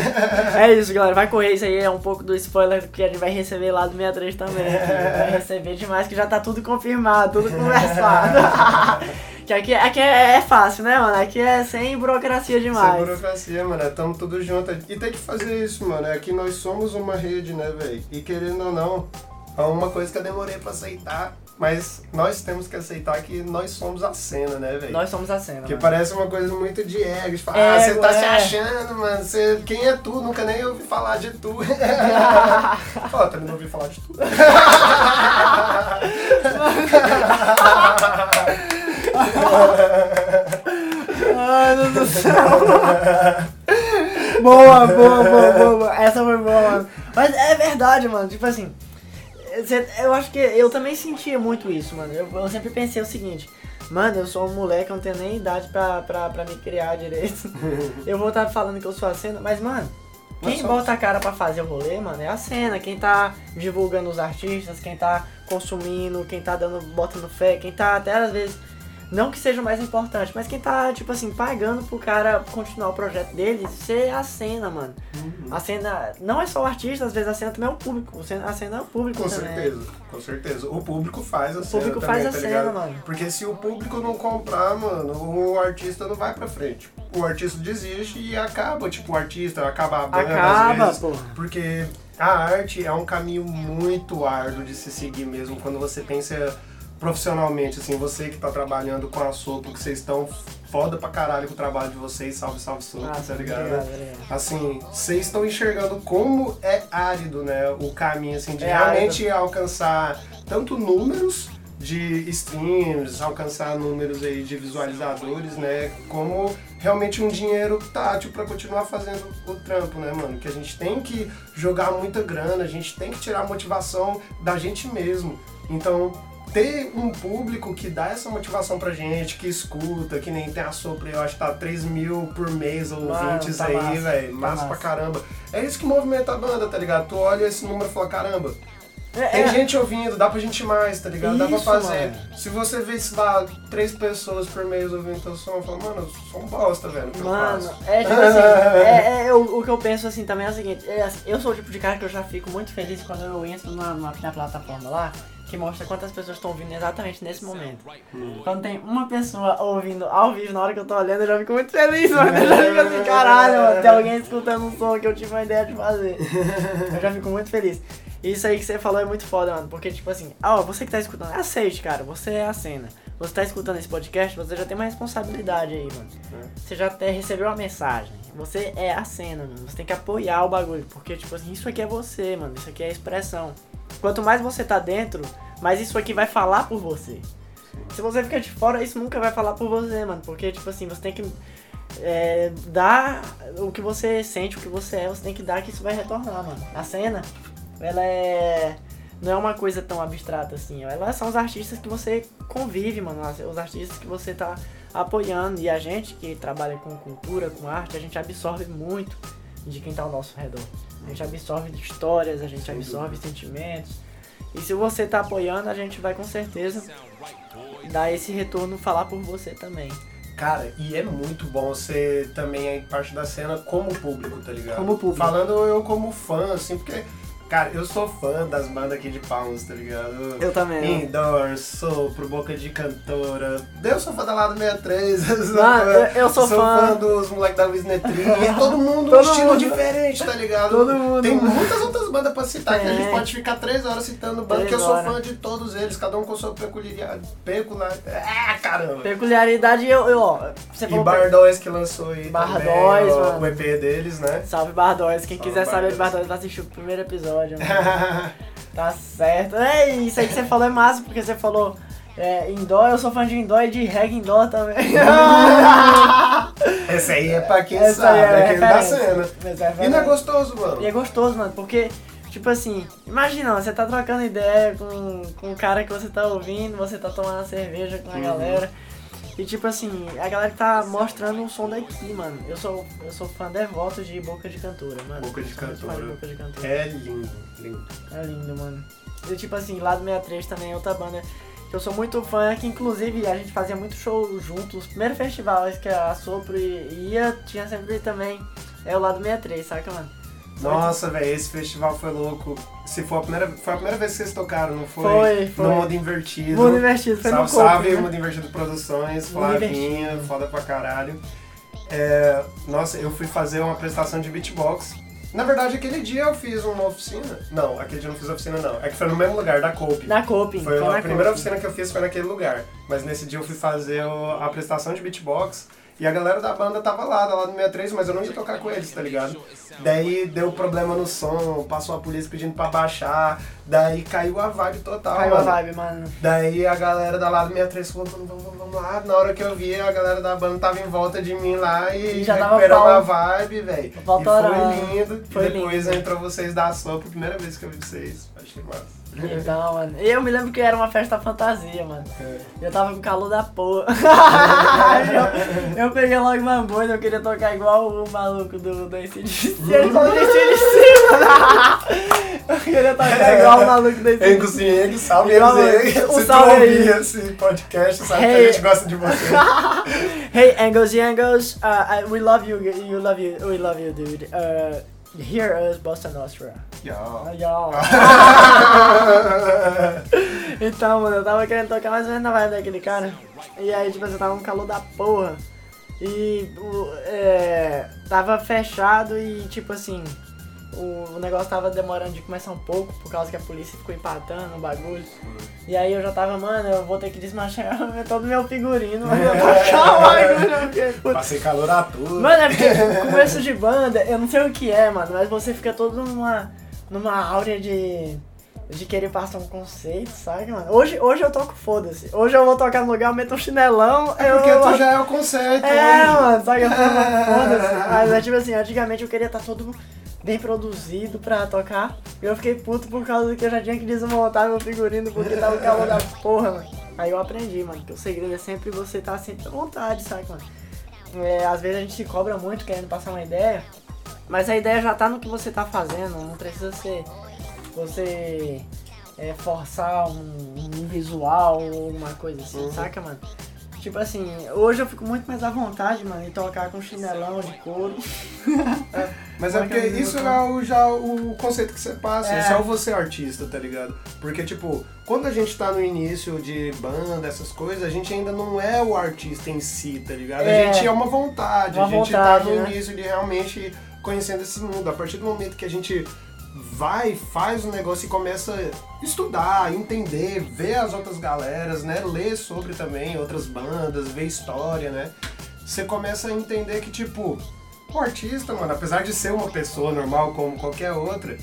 É isso, galera. Vai correr isso aí. É um pouco do spoiler que a gente vai receber lá do 63 também. aqui. Vai receber demais, que já tá tudo confirmado, tudo conversado. que aqui, aqui é, é fácil, né, mano? Aqui é sem burocracia Sem demais. burocracia, mano, tamo tudo junto. E tem que fazer isso, mano. É que nós somos uma rede, né, velho? E querendo ou não, é uma coisa que eu demorei pra aceitar. Mas nós temos que aceitar que nós somos a cena, né, velho? Nós somos a cena. Porque mano. parece uma coisa muito de ego. falar, ah, você tá se é. achando, mano. Você, quem é tu? Nunca nem ouvi falar de tu. Ó, também não ouvi falar de tu. Ai, meu Deus do céu. boa, boa, boa, boa. Essa foi boa, mano. Mas é verdade, mano. Tipo assim, eu acho que eu também sentia muito isso, mano. Eu, eu sempre pensei o seguinte. Mano, eu sou um moleque, eu não tenho nem idade pra, pra, pra me criar direito. Eu vou estar falando que eu sou a cena, mas, mano, quem bota a cara pra fazer o rolê, mano, é a cena. Quem tá divulgando os artistas, quem tá consumindo, quem tá dando, botando fé, quem tá até às vezes Não que seja o mais importante, mas quem tá, tipo assim, pagando pro cara continuar o projeto dele, ser a cena, mano. Uhum. A cena não é só o artista, às vezes a cena também é o público. A cena é o público Com também. certeza, com certeza. O público faz a O cena público também, faz a tá cena, ligado? mano. Porque se o público não comprar, mano, o artista não vai pra frente. O artista desiste e acaba, tipo, o artista, acaba a banda Acaba, às vezes. pô. Porque a arte é um caminho muito árduo de se seguir mesmo quando você pensa profissionalmente, assim, você que tá trabalhando com a Sopro, que vocês estão foda pra caralho com o trabalho de vocês, salve, salve, Sopro, Ah, tá ligado? obrigado, obrigado. Assim, vocês estão enxergando como é árido, né, o caminho, assim, de É realmente alcançar tanto números de streams, alcançar números aí de visualizadores, né, como realmente um dinheiro tátil pra continuar fazendo o trampo, né, mano, que a gente tem que jogar muita grana, a gente tem que tirar a motivação da gente mesmo. Então, ter um público que dá essa motivação pra gente, que escuta, que nem tem a Sopra, eu acho que tá 3 mil por mês Mano, ouvintes tá aí, massa, velho. tá massa pra massa. caramba. É isso que movimenta a banda, tá ligado? Tu olha esse número e fala, caramba, É, tem é- gente ouvindo, dá pra gente mais, tá ligado? dá pra Isso, fazer. mano. Se você vê, sei lá, três pessoas por mês ouvindo teu som, fala, mano, eu sou um bosta, velho. eu Mano, faço?" é tipo assim, é, é, o, o que eu penso assim também é o seguinte, é eu sou o tipo de cara que eu já fico muito feliz quando eu entro na, na, na plataforma lá, que mostra quantas pessoas estão ouvindo exatamente nesse momento. Quando tem uma pessoa ouvindo ao vivo na hora que eu tô olhando, eu já fico muito feliz, mano. Eu já fico assim, caralho, mano, tem alguém escutando um som que eu tive uma ideia de fazer. Eu já fico muito feliz. Isso aí que você falou é muito foda, mano. Porque, tipo assim, ó, você que tá escutando, aceite, cara. Você é a cena. Você tá escutando esse podcast, você já tem uma responsabilidade aí, mano. Você já até recebeu a mensagem. Você é a cena, mano. Você tem que apoiar o bagulho. Porque, tipo assim, isso aqui é você, mano. Isso aqui é a expressão. Quanto mais você tá dentro, mais isso aqui vai falar por você. Se você ficar de fora, isso nunca vai falar por você, mano. Porque, tipo assim, você tem que é, dar o que você sente, o que você é, você tem que dar que isso vai retornar, mano. A cena, ela é. Não é uma coisa tão abstrata assim. Ela são os artistas que você convive, mano. Os artistas que você tá apoiando. E a gente que trabalha com cultura, com arte, a gente absorve muito de quem tá ao nosso redor. A gente absorve histórias, a gente absorve sentimentos. E se você tá apoiando, a gente vai com certeza dar esse retorno, falar por você também. Cara, e é muito bom você também é parte da cena como público, tá ligado? Como público. Falando eu como fã, assim, porque, cara, eu sou fã das bandas aqui de Palmas, tá ligado? Eu também. Indoor, Sopro, Boca de Cantora. Eu sou fã da Lado 63. eu sou Mano, fã- eu- eu sou fã. dos moleques da Wisnetri. E todo mundo um Todo estilo mundo. diferente, tá ligado? Todo mundo. Tem muitas outras bandas pra citar, que a gente Tem. pode ficar três horas citando banda, Três que eu sou fã de todos eles, cada um com sua peculiaridade. Peculiar... Ah, caramba! Peculiaridade, eu, eu ó, você E. Bardóis que lançou aí o, mano. o EP deles, né? Salve Bardóis, quem Salve, quiser saber de. Bardóis vai assistir o primeiro episódio. Mano. tá certo. É isso aí que você falou é massa, porque você falou é, indoor, eu sou fã de indoor e de reggae indoor também. Esse aí é pra quem Essa sabe, aí é aquele da cena. É E não é gostoso, mano? E é gostoso, mano, porque, tipo assim, imagina, você tá trocando ideia com, com o cara que você tá ouvindo, você tá tomando cerveja com a Uhum. galera. E tipo assim, a galera que tá mostrando o som daqui, mano. Eu sou, eu sou fã devoto de Boca de Cantora, mano. Boca de Cantora. Boca de Cantora. É lindo, lindo. É lindo, mano. E tipo assim, lá do 63 também é outra banda que eu sou muito fã, que inclusive a gente fazia muito show juntos. Os primeiros festivais que a Sopro ia, tinha sempre também. É o lado 63, saca, mano? Nossa, velho, esse festival foi louco. Se for a primeira, foi a primeira vez que vocês tocaram, não foi? Foi, foi. No Mundo Invertido. Mundo Invertido, foi salve, no Cope, salve, né? Mundo Invertido Produções, Flavinha, foda pra caralho. É, nossa, eu fui fazer uma apresentação de beatbox. Na verdade, aquele dia eu fiz uma oficina. Não, aquele dia eu não fiz oficina, não. É que foi no mesmo lugar, da Cope. Na Coping. Foi na a primeira oficina que eu fiz foi naquele lugar. Mas nesse dia eu fui fazer a apresentação de beatbox e a galera da banda tava lá, da lá do 63, mas eu não ia tocar com eles, tá ligado? Daí deu problema no som, passou a polícia pedindo pra baixar, daí caiu a vibe total. Caiu a mano. vibe, mano. Daí a galera da lá do 63 falou, vamos, vamos, vamos lá. Na hora que eu vi, a galera da banda tava em volta de mim lá e, E já pau. a vibe, velho. E Voltaram. foi lindo. Foi e depois lindo. entrou vocês da sopa, primeira vez que eu vi vocês. Achei massa. Então, mano. Eu me lembro que era uma festa fantasia, mano. É. Eu tava com calor da porra. eu, eu peguei logo uma boina, eu queria tocar igual o maluco do, do ACDC. Ele falou mano. Eu queria ia tocar igual o maluco desse. Engos e Engos, salve eles aí. um Se tu salve aí. ouvir esse podcast, sabe que Hey. a gente gosta de você. hey, Angles e Angles, uh, we love you, you love you, we love you, dude. Uh, hear us, Bossa Nostra. Yo. Yo. então, mano, eu tava querendo tocar mais ou menos na vibe daquele cara. E aí, tipo, você tava um calor da porra. E é, tava fechado e, tipo assim, o, o negócio tava demorando de começar um pouco por causa que a polícia ficou empatando o bagulho. E aí eu já tava, mano, eu vou ter que desmanchar todo o meu figurino, mas eu o bagulho. eu fiquei, puta. Passei calor a tudo. Mano, é porque começo de banda, eu não sei o que é, mano, mas você fica todo numa, numa áurea de, de querer passar um conceito, sabe, mano? Hoje, hoje eu toco foda-se. Hoje eu vou tocar no lugar, eu meto um chinelão, É eu... porque tu já é o conceito. É, hoje. mano, sabe? Eu foda-se. Mas é tipo assim, antigamente eu queria estar todo bem produzido pra tocar. E eu fiquei puto por causa que eu já tinha que desmontar meu figurino porque tava o calor da porra, mano. Aí eu aprendi, mano, que o segredo é sempre você estar sempre à vontade, sabe, mano? É, às vezes a gente se cobra muito querendo passar uma ideia, mas a ideia já tá no que você tá fazendo, não precisa ser você é, forçar um, um visual ou uma coisa assim, saca, mano? Tipo assim, hoje eu fico muito mais à vontade, mano, em tocar com chinelão de couro. Mas é porque isso é o, já o conceito que você passa, É. é o você artista, tá ligado? Porque, tipo, quando a gente tá no início de banda, essas coisas, a gente ainda não é o artista em si, tá ligado? É. A gente é uma vontade, Uma a gente vontade, tá no né? início de realmente conhecendo esse mundo. A partir do momento que a gente vai, faz o negócio e começa a estudar, entender, ver as outras galeras, né? Ler sobre também outras bandas, ver história, né? Você começa a entender que, tipo, o artista, mano, apesar de ser uma pessoa normal como qualquer outra,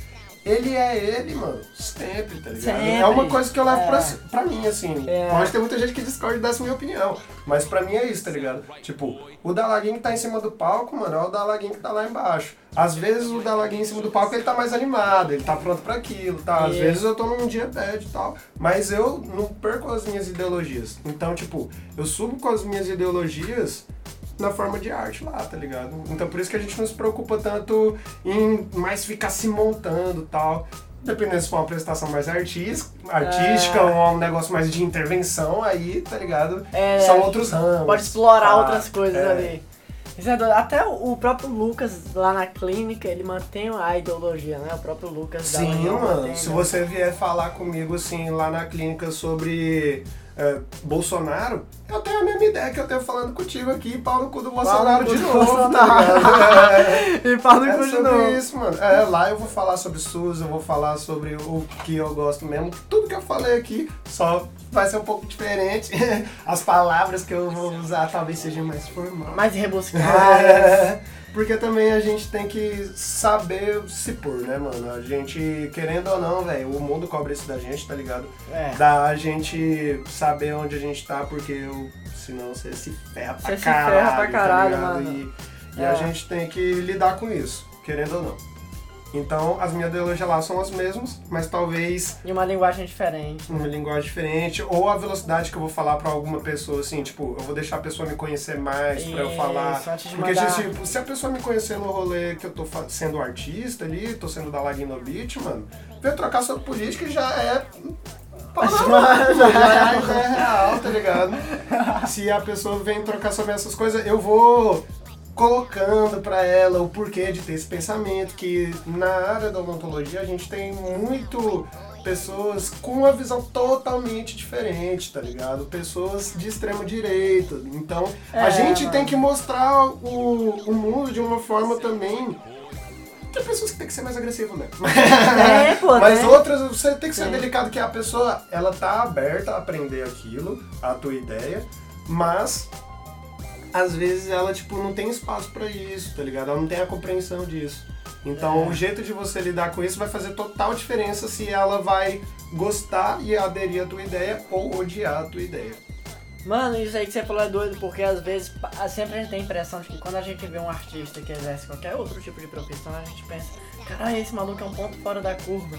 ele é ele, mano, sempre, tá ligado? Sempre. É uma coisa que eu levo É. pra, pra mim, assim. É. Pode ter muita gente que discorda dessa minha opinião, mas pra mim é isso, tá ligado? Tipo, o Dalaguinho que tá em cima do palco, mano, é o Dalaguinho que tá lá embaixo. Às vezes o Dalaguinho em cima do palco ele tá mais animado, ele tá pronto pra aquilo, tá? Às vezes eu tô num dia bad e tal, mas eu não perco as minhas ideologias. Então, tipo, eu subo com as minhas ideologias na forma de arte lá, tá ligado? Então por isso que a gente não se preocupa tanto em mais ficar se montando e tal. Dependendo se for uma prestação mais artis- artística É. ou um negócio mais de intervenção, aí, tá ligado? É, São outros ramos. Pode explorar tá? outras coisas É. ali. Até o próprio Lucas lá na clínica, ele mantém a ideologia, né? O próprio Lucas da Sim, União mano. mantém, Se né? você vier falar comigo assim lá na clínica sobre é, Bolsonaro, eu tenho a mesma ideia que eu tenho falando contigo aqui, pau no cu do Bolsonaro cu de novo, Bolsonaro. tá ligado? É. E fala É com de sobre novo. isso, mano. É, lá eu vou falar sobre SUS, eu vou falar sobre o que eu gosto mesmo. Tudo que eu falei aqui, só vai ser um pouco diferente. As palavras que eu vou usar talvez sejam mais formais. Mais rebuscadas. É, porque também a gente tem que saber se pôr, né, mano? A gente, querendo ou não, velho, o mundo cobra isso da gente, tá ligado? É. Da gente saber onde a gente tá, porque eu, senão você se ferra pra Você se caralho. ferra pra caralho, tá mano. E, e É. a gente tem que lidar com isso, querendo ou não. Então, as minhas ideologias lá são as mesmas, mas talvez E uma linguagem diferente. uma linguagem diferente, ou a velocidade que eu vou falar pra alguma pessoa, assim, tipo, eu vou deixar a pessoa me conhecer mais pra eu falar. Antes de Porque, mandar- tipo, se a pessoa me conhecer no rolê que eu tô sendo artista ali, tô sendo da Lagino Beat, mano, veio trocar sobre política já é. Já- já, já é real, tá ligado? Se a pessoa vem trocar sobre essas coisas, eu vou colocando pra ela o porquê de ter esse pensamento, que na área da odontologia a gente tem muito pessoas com uma visão totalmente diferente, tá ligado? Pessoas de extremo direito. Então, a É, gente mano. tem que mostrar o, o mundo de uma forma também. Tem pessoas que tem que ser mais agressivo, né? É, pô, Mas né? outras, você tem que ser Sim. delicado que a pessoa, ela tá aberta a aprender aquilo, a tua ideia, mas às vezes ela, tipo, não tem espaço pra isso, tá ligado? Ela não tem a compreensão disso. Então, É. o jeito de você lidar com isso vai fazer total diferença se ela vai gostar e aderir à tua ideia ou odiar a tua ideia. Mano, isso aí que você falou é doido, porque às vezes pa- sempre a gente tem a impressão de que quando a gente vê um artista que exerce qualquer outro tipo de profissão, a gente pensa, caralho, esse maluco é um ponto fora da curva.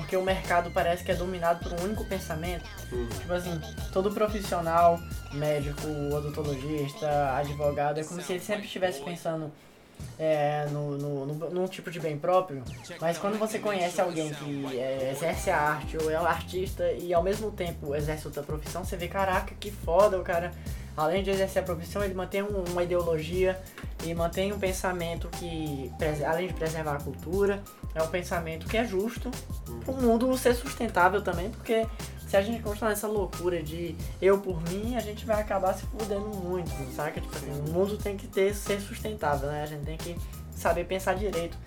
Porque o mercado parece que é dominado por um único pensamento. Tipo assim, todo profissional, médico, odontologista, advogado, é como se ele sempre estivesse pensando é, no, no, no- num tipo de bem próprio, mas quando você conhece alguém que é, exerce a arte ou é um artista e ao mesmo tempo exerce outra profissão, você vê, caraca, que foda, o cara, além de exercer a profissão, ele mantém um- uma ideologia e mantém um pensamento que, além de preservar a cultura, é um pensamento que é justo para o mundo ser sustentável também, porque se a gente continuar nessa loucura de eu por mim, a gente vai acabar se fudendo muito, saca? Tipo assim, o mundo tem que ter, ser sustentável, né? A gente tem que saber pensar direito.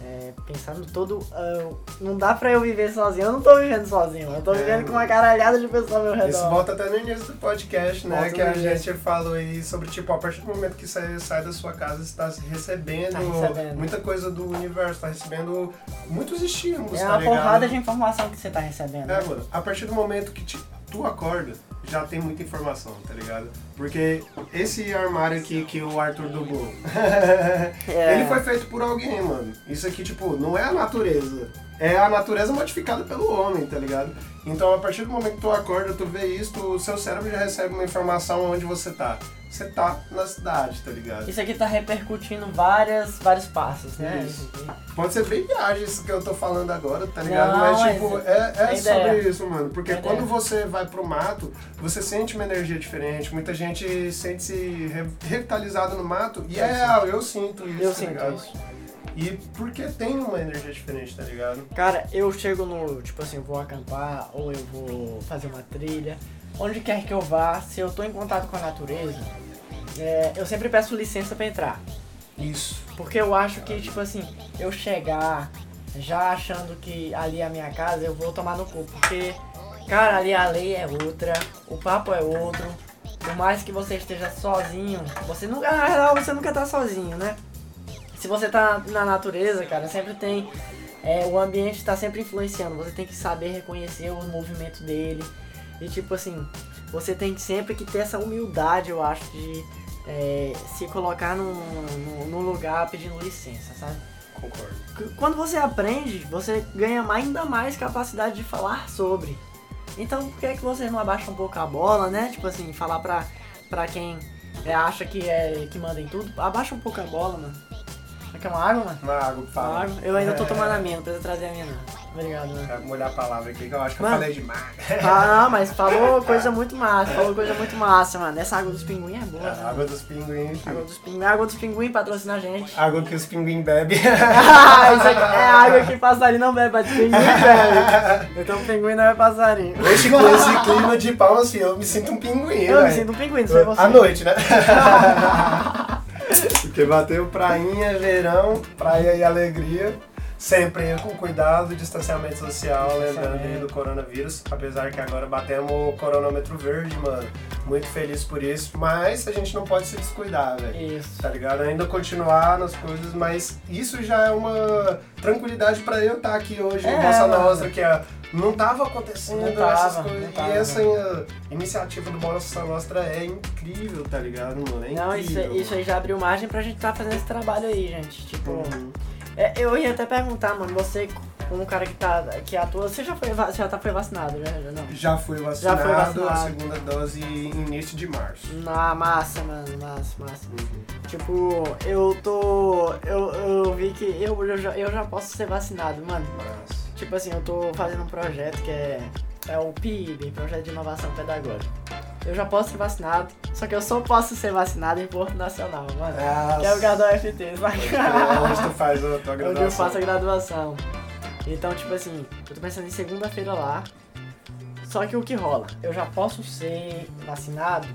É, pensar no todo. ah, não dá pra eu viver sozinho, eu não tô vivendo sozinho, eu tô É, vivendo com uma caralhada de pessoas ao meu redor. Isso volta até no início do podcast, né? Volta que a gente falou aí sobre, tipo, a partir do momento que você sai da sua casa, você está recebendo, Tá recebendo. muita coisa do universo, tá recebendo muitos estímulos, É tá uma ligado? porrada de informação que você tá recebendo. É, mano, a partir do momento que te- tu acorda, já tem muita informação, tá ligado? Porque esse armário aqui que o Arthur dublou, É. ele foi feito por alguém, mano. Isso aqui, tipo, não é a natureza. É a natureza modificada pelo homem, tá ligado? Então, a partir do momento que tu acorda, tu vê isso, o seu cérebro já recebe uma informação onde você tá. Você tá na cidade, tá ligado? Isso aqui tá repercutindo várias, vários passos, né? Isso. Pode ser bem viagem isso que eu tô falando agora, tá ligado? Não, mas, mas tipo, é- é, é sobre isso, mano. Porque A quando ideia. você vai pro mato, você sente uma energia diferente. Muita gente sente-se re- revitalizado no mato. E é real, eu sinto isso, Eu tá sinto ligado? isso. E porque tem uma energia diferente, tá ligado? Cara, eu chego no, tipo assim, eu vou acampar ou eu vou fazer uma trilha, onde quer que eu vá, se eu tô em contato com a natureza, é, eu sempre peço licença pra entrar. Isso. Porque eu acho que, tipo assim, eu chegar já achando que ali é a minha casa, eu vou tomar no cu. Porque, cara, ali a lei é outra, o papo é outro. Por mais que você esteja sozinho, você nunca, na real, você nunca tá sozinho, né? Se você tá na natureza, cara, sempre tem. é, o ambiente tá sempre influenciando. Você tem que saber reconhecer o movimento dele. E tipo assim, você tem que sempre que ter essa humildade, eu acho, de é, se colocar num, num, lugar pedindo licença, sabe? Concordo. Quando você aprende, você ganha ainda mais capacidade de falar sobre. Então por que, é que você não abaixa um pouco a bola, né? Tipo assim, falar pra, pra quem é, acha que, é, que manda em tudo, abaixa um pouco a bola, mano. Quer uma água, mano? Uma água pra Uma falar. água? Eu ainda tô tomando a minha, não precisa trazer a minha não. Obrigado, mano. Vou molhar a palavra aqui, que eu acho que Mano. eu falei demais. Ah, não, mas falou coisa muito massa, falou coisa muito massa, mano. Essa água dos pinguins é boa. A né? água dos pinguins. Água dos pinguins, água dos pinguins patrocina a gente. Água que os pinguins bebem. Ah, isso aqui é água que passarinho não bebe, mas pinguim bebe. Então pinguim não é passarinho. Hoje com esse clima de pau, assim, eu me sinto um pinguim, Eu me sinto um pinguim, não sei você. À noite, né? Porque bateu prainha, verão, praia e alegria. Sempre com cuidado, distanciamento social, lembrando aí do coronavírus. Apesar que agora batemos o cronômetro verde, mano. Muito feliz por isso. Mas a gente não pode se descuidar, velho. Isso. Tá ligado? Ainda continuar nas coisas, mas isso já é uma tranquilidade pra eu estar aqui hoje É, em Bossa. Nostra, que é, não tava acontecendo Não tava, essas coisas. tava, e essa uh, iniciativa do Bossa Nostra é incrível, tá ligado, mano? É Não, isso, isso aí já abriu margem pra gente tá fazendo esse trabalho aí, gente. Tipo, Uhum. é, eu ia até perguntar, mano, você como um cara que tá que atua, você já foi va- já tá foi vacinado, né? Já não? Já fui vacinado, foi vacinado. a segunda dose início de março. Ah, massa, mano, massa, massa. Uhum. Tipo, eu tô. Eu, eu vi que eu, eu, já, eu já posso ser vacinado, mano. Mas... Tipo assim, eu tô fazendo um projeto que é, é o PIB, Projeto de Inovação Pedagógica. Eu já posso ser vacinado, só que eu só posso ser vacinado em Porto Nacional, mano. Que é o lugar do UFT, sabe? É onde tu faz a tua É onde eu graduação. faço a graduação. Então, tipo assim, eu tô pensando em segunda-feira lá. Só que o que rola? Eu já posso ser vacinado,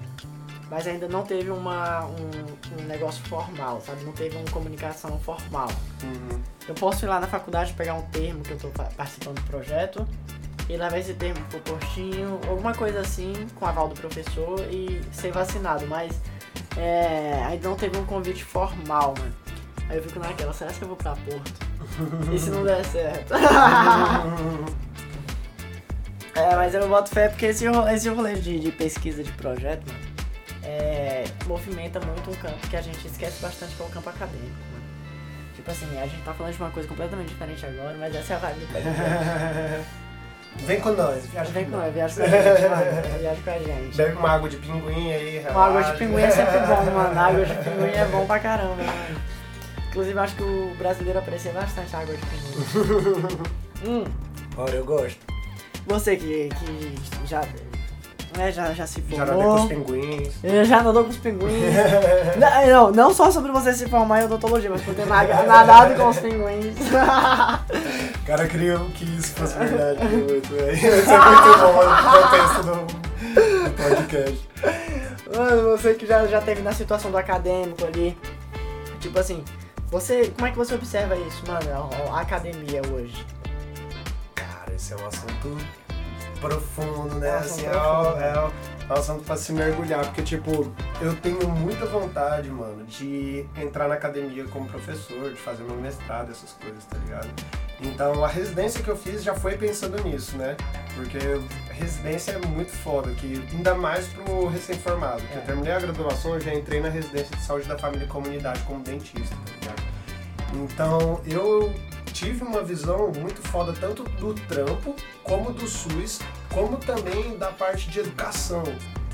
mas ainda não teve uma, um, um negócio formal, sabe? Não teve uma comunicação formal. Uhum. Eu posso ir lá na faculdade pegar um termo que eu pa- participando do projeto e levar esse termo pro postinho, alguma coisa assim, com aval do professor e ser vacinado, mas é, ainda não teve um convite formal, mano. Aí eu fico naquela, será que eu vou pra Porto? E se não der certo? é, mas eu boto fé porque esse esse rolê de, de pesquisa de projeto, mano, é, movimenta muito um campo que a gente esquece bastante que é o campo acadêmico. Tipo assim, a gente tá falando de uma coisa completamente diferente agora, mas essa é a vibe do podcast. Vem com nós, viaja Vem com nós. viaja com a gente. Viaja com a gente. Bebe uma água de pinguim aí, relaxa. Uma água de pinguim é sempre bom, mano. Água de pinguim é bom pra caramba, mano. Inclusive, acho que o brasileiro aprecia bastante a água de pinguim. hum, Olha, eu gosto. você que, que já, né, já, já se Já nadei com os formou. pinguins. Eu já nadou com os pinguins. não, não, só sobre você se formar em odontologia, mas por ter na- nadado com os pinguins. Cara criou que isso fosse verdade. muito, velho. Isso é muito bom no contexto do, do podcast. Mano, você que já, já teve na situação do acadêmico ali. Tipo assim, você. Como é que você observa isso, mano? A, a academia hoje. Cara, esse é um assunto profundo, né? É um assim, é, profundo, é é um assunto pra se mergulhar, porque, tipo, eu tenho muita vontade, mano, de entrar na academia como professor, de fazer meu mestrado, essas coisas, tá ligado? Então, a residência que eu fiz já foi pensando nisso, né? Porque residência é muito foda, que ainda mais pro recém-formado. É. Eu terminei a graduação, eu já entrei na residência de saúde da família e comunidade como dentista, tá ligado? Então, eu tive uma visão muito foda tanto do trampo, como do SUS, como também da parte de educação.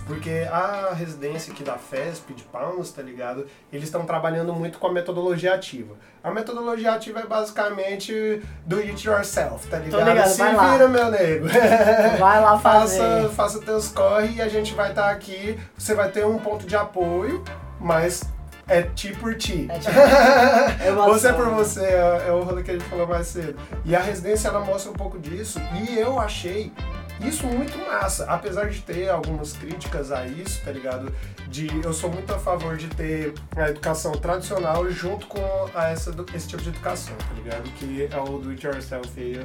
Porque a residência aqui da FESP, de Palmas, tá ligado? Eles estão trabalhando muito com a metodologia ativa. A metodologia ativa é basicamente do it yourself, tá ligado? ligado, Se vai lá. vira, meu nego. Vai lá fazer. faça, faça teus corre e a gente vai estar aqui. Você vai ter um ponto de apoio, mas é ti por ti. É tipo, boto Você fé. por você, é, é o rolê que a gente falou mais cedo. E a residência ela mostra um pouco disso. E eu achei isso muito massa. Apesar de ter algumas críticas a isso, tá ligado? De, eu sou muito a favor de ter a educação tradicional junto com a essa, esse tipo de educação, tá ligado? Que é o do it yourself e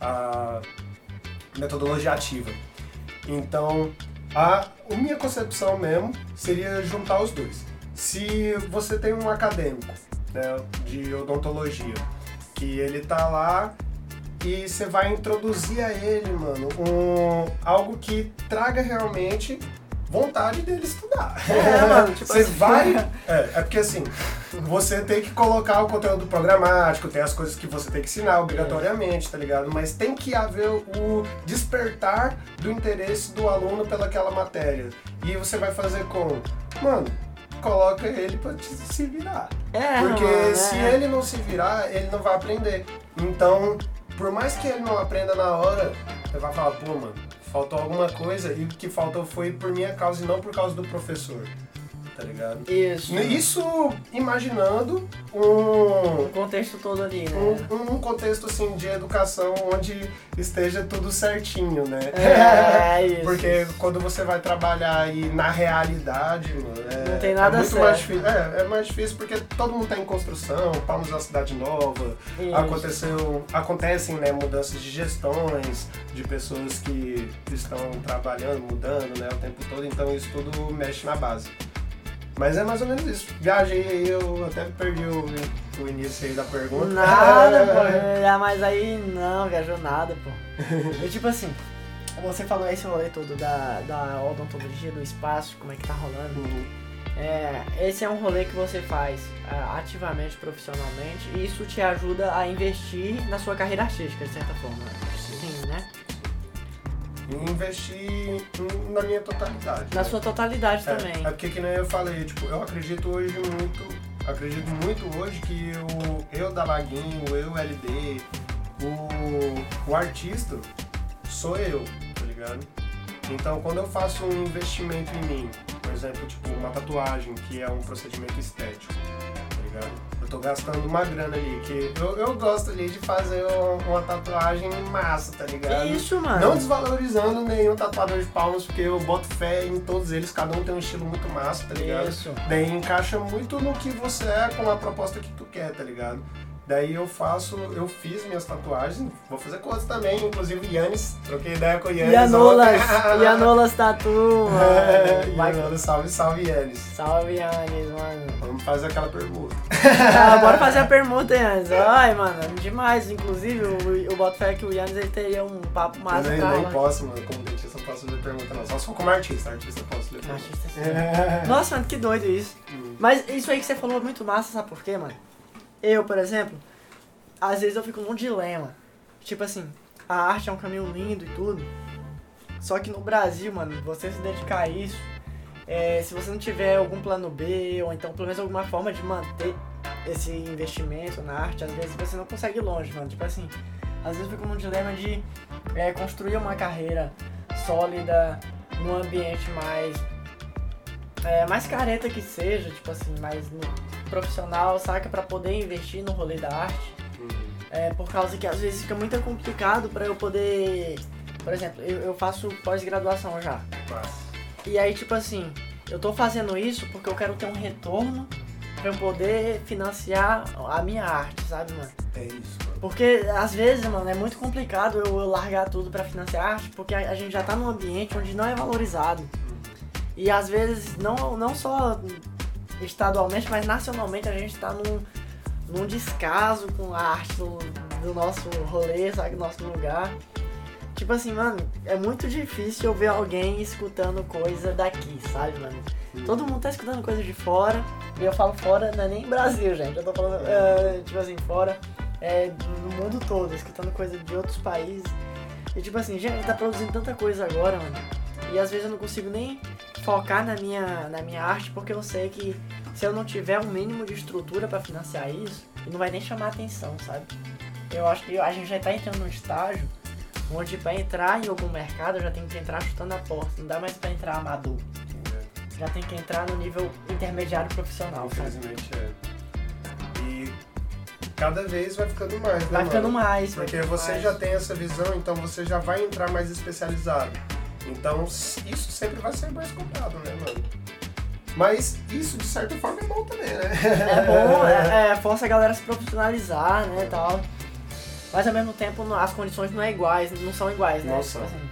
a metodologia ativa. Então, a, a minha concepção mesmo seria juntar os dois. Se você tem um acadêmico né, de odontologia, que ele tá lá e você vai introduzir a ele, mano, um, algo que traga realmente vontade dele estudar. É, mano, tipo você assim. vai. É, é porque assim, você tem que colocar o conteúdo programático, tem as coisas que você tem que ensinar obrigatoriamente, tá ligado? Mas tem que haver o despertar do interesse do aluno pelaquela matéria. E você vai fazer com, mano, coloca ele pra se virar. É, Porque mano, se é. ele não se virar, ele não vai aprender. Então, por mais que ele não aprenda na hora, ele vai falar, pô, mano, faltou alguma coisa e o que faltou foi por minha causa e não por causa do professor. Tá ligado? Isso. Isso imaginando um, O contexto todo ali, né? um, um contexto assim de educação onde esteja tudo certinho, né? É, isso. Porque quando você vai trabalhar aí na realidade, mano, é, Não tem nada é muito certo. mais difícil. É, é mais difícil porque todo mundo tá em construção, Palmas é uma cidade nova, Isso. aconteceu, acontecem né, mudanças de gestões, de pessoas que estão trabalhando, mudando né, o tempo todo, então isso tudo mexe na base. Mas é mais ou menos isso. Viajei aí, eu até perdi o, o início aí da pergunta. Nada, pô. Ah, mas aí não, viajou nada, pô. E tipo assim, você falou esse rolê todo da, da odontologia, do espaço, como é que tá rolando. Uhum. É, esse é um rolê que você faz ah, ativamente, profissionalmente, e isso te ajuda a investir na sua carreira artística, de certa forma. Sim, né? E investir na minha totalidade. Na né? sua totalidade É, também. É porque que nem eu falei, tipo, eu acredito hoje muito, acredito muito hoje que o eu da Laguinho, eu LD, o, o artista sou eu, tá ligado? Então quando eu faço um investimento em mim, por exemplo, tipo uma tatuagem, que é um procedimento estético, tô gastando uma grana ali, que eu, eu gosto ali de fazer uma, tatuagem massa, tá ligado? Isso, mano. Não desvalorizando nenhum tatuador de palmas, porque eu boto fé em todos eles, cada um tem um estilo muito massa, tá ligado? Isso. Daí encaixa muito no que você é com a proposta que tu quer, tá ligado? Daí eu faço, eu fiz minhas tatuagens, vou fazer com outros também, inclusive o Yannis, troquei ideia com o Yannis. Yanolas. Yanolas Tatu, É, mano. Salve, salve Yannis. Salve, Yannis, mano. Vamos fazer aquela pergunta. Ah, bora fazer a permuta, Yannis. Ai, mano, demais. Inclusive, o, o Boto Fé que o Yannis ele teria um papo massa eu nem, nem posso, mano, como dentista não posso fazer pergunta não, só se for como artista, artista eu posso ler. Artista, sim. É. Nossa, mano, que doido isso. Hum. Mas isso aí que você falou é muito massa, sabe por quê, mano? Eu, por exemplo, às vezes eu fico num dilema. Tipo assim, a arte é um caminho lindo e tudo. Só que no Brasil, mano, você se dedicar a isso, é, se você não tiver algum plano B, ou então pelo menos alguma forma de manter esse investimento na arte, às vezes você não consegue ir longe, mano. Tipo assim, às vezes eu fico num dilema de é, construir uma carreira sólida num ambiente mais. É, mais careta que seja, tipo assim, mais no- profissional, saca? Pra poder investir no rolê da arte. É, por causa que às vezes fica muito complicado pra eu poder. Por exemplo, eu, eu faço pós-graduação já. E aí, tipo assim, eu tô fazendo isso porque eu quero ter um retorno pra eu poder financiar a minha arte, sabe, mano? É isso, mano. Porque às vezes, mano, é muito complicado eu, eu largar tudo pra financiar a arte, porque a, a gente já tá num ambiente onde não é valorizado. E às vezes, não, não só estadualmente, mas nacionalmente, a gente tá num, num descaso com a arte do, do nosso rolê, sabe, do nosso lugar. Tipo assim, mano, é muito difícil eu ver alguém escutando coisa daqui, sabe, mano? Todo mundo tá escutando coisa de fora, e eu falo fora, não é nem Brasil, gente. Eu tô falando, é, tipo assim, fora é, no mundo todo, escutando coisa de outros países. E tipo assim, gente, tá produzindo tanta coisa agora, mano. E às vezes eu não consigo nem focar na minha, na minha arte, porque eu sei que se eu não tiver um mínimo de estrutura pra financiar isso, não vai nem chamar atenção, sabe? Eu acho que a gente já tá entrando num estágio onde pra entrar em algum mercado já tem que entrar chutando a porta, não dá mais pra entrar amador. Já tem que entrar no nível intermediário profissional, sabe? Infelizmente é. E cada vez vai ficando mais, né? Vai ficando mano? mais. Porque ficando você mais. já tem essa visão, então você já vai entrar mais especializado. Então isso sempre vai ser mais comprado, né, mano? Mas isso de certa forma é bom também, né? É bom, é, é, força a galera se profissionalizar, né, tal. Mas ao mesmo tempo as condições não é iguais, não são iguais, né? Não Tipo assim,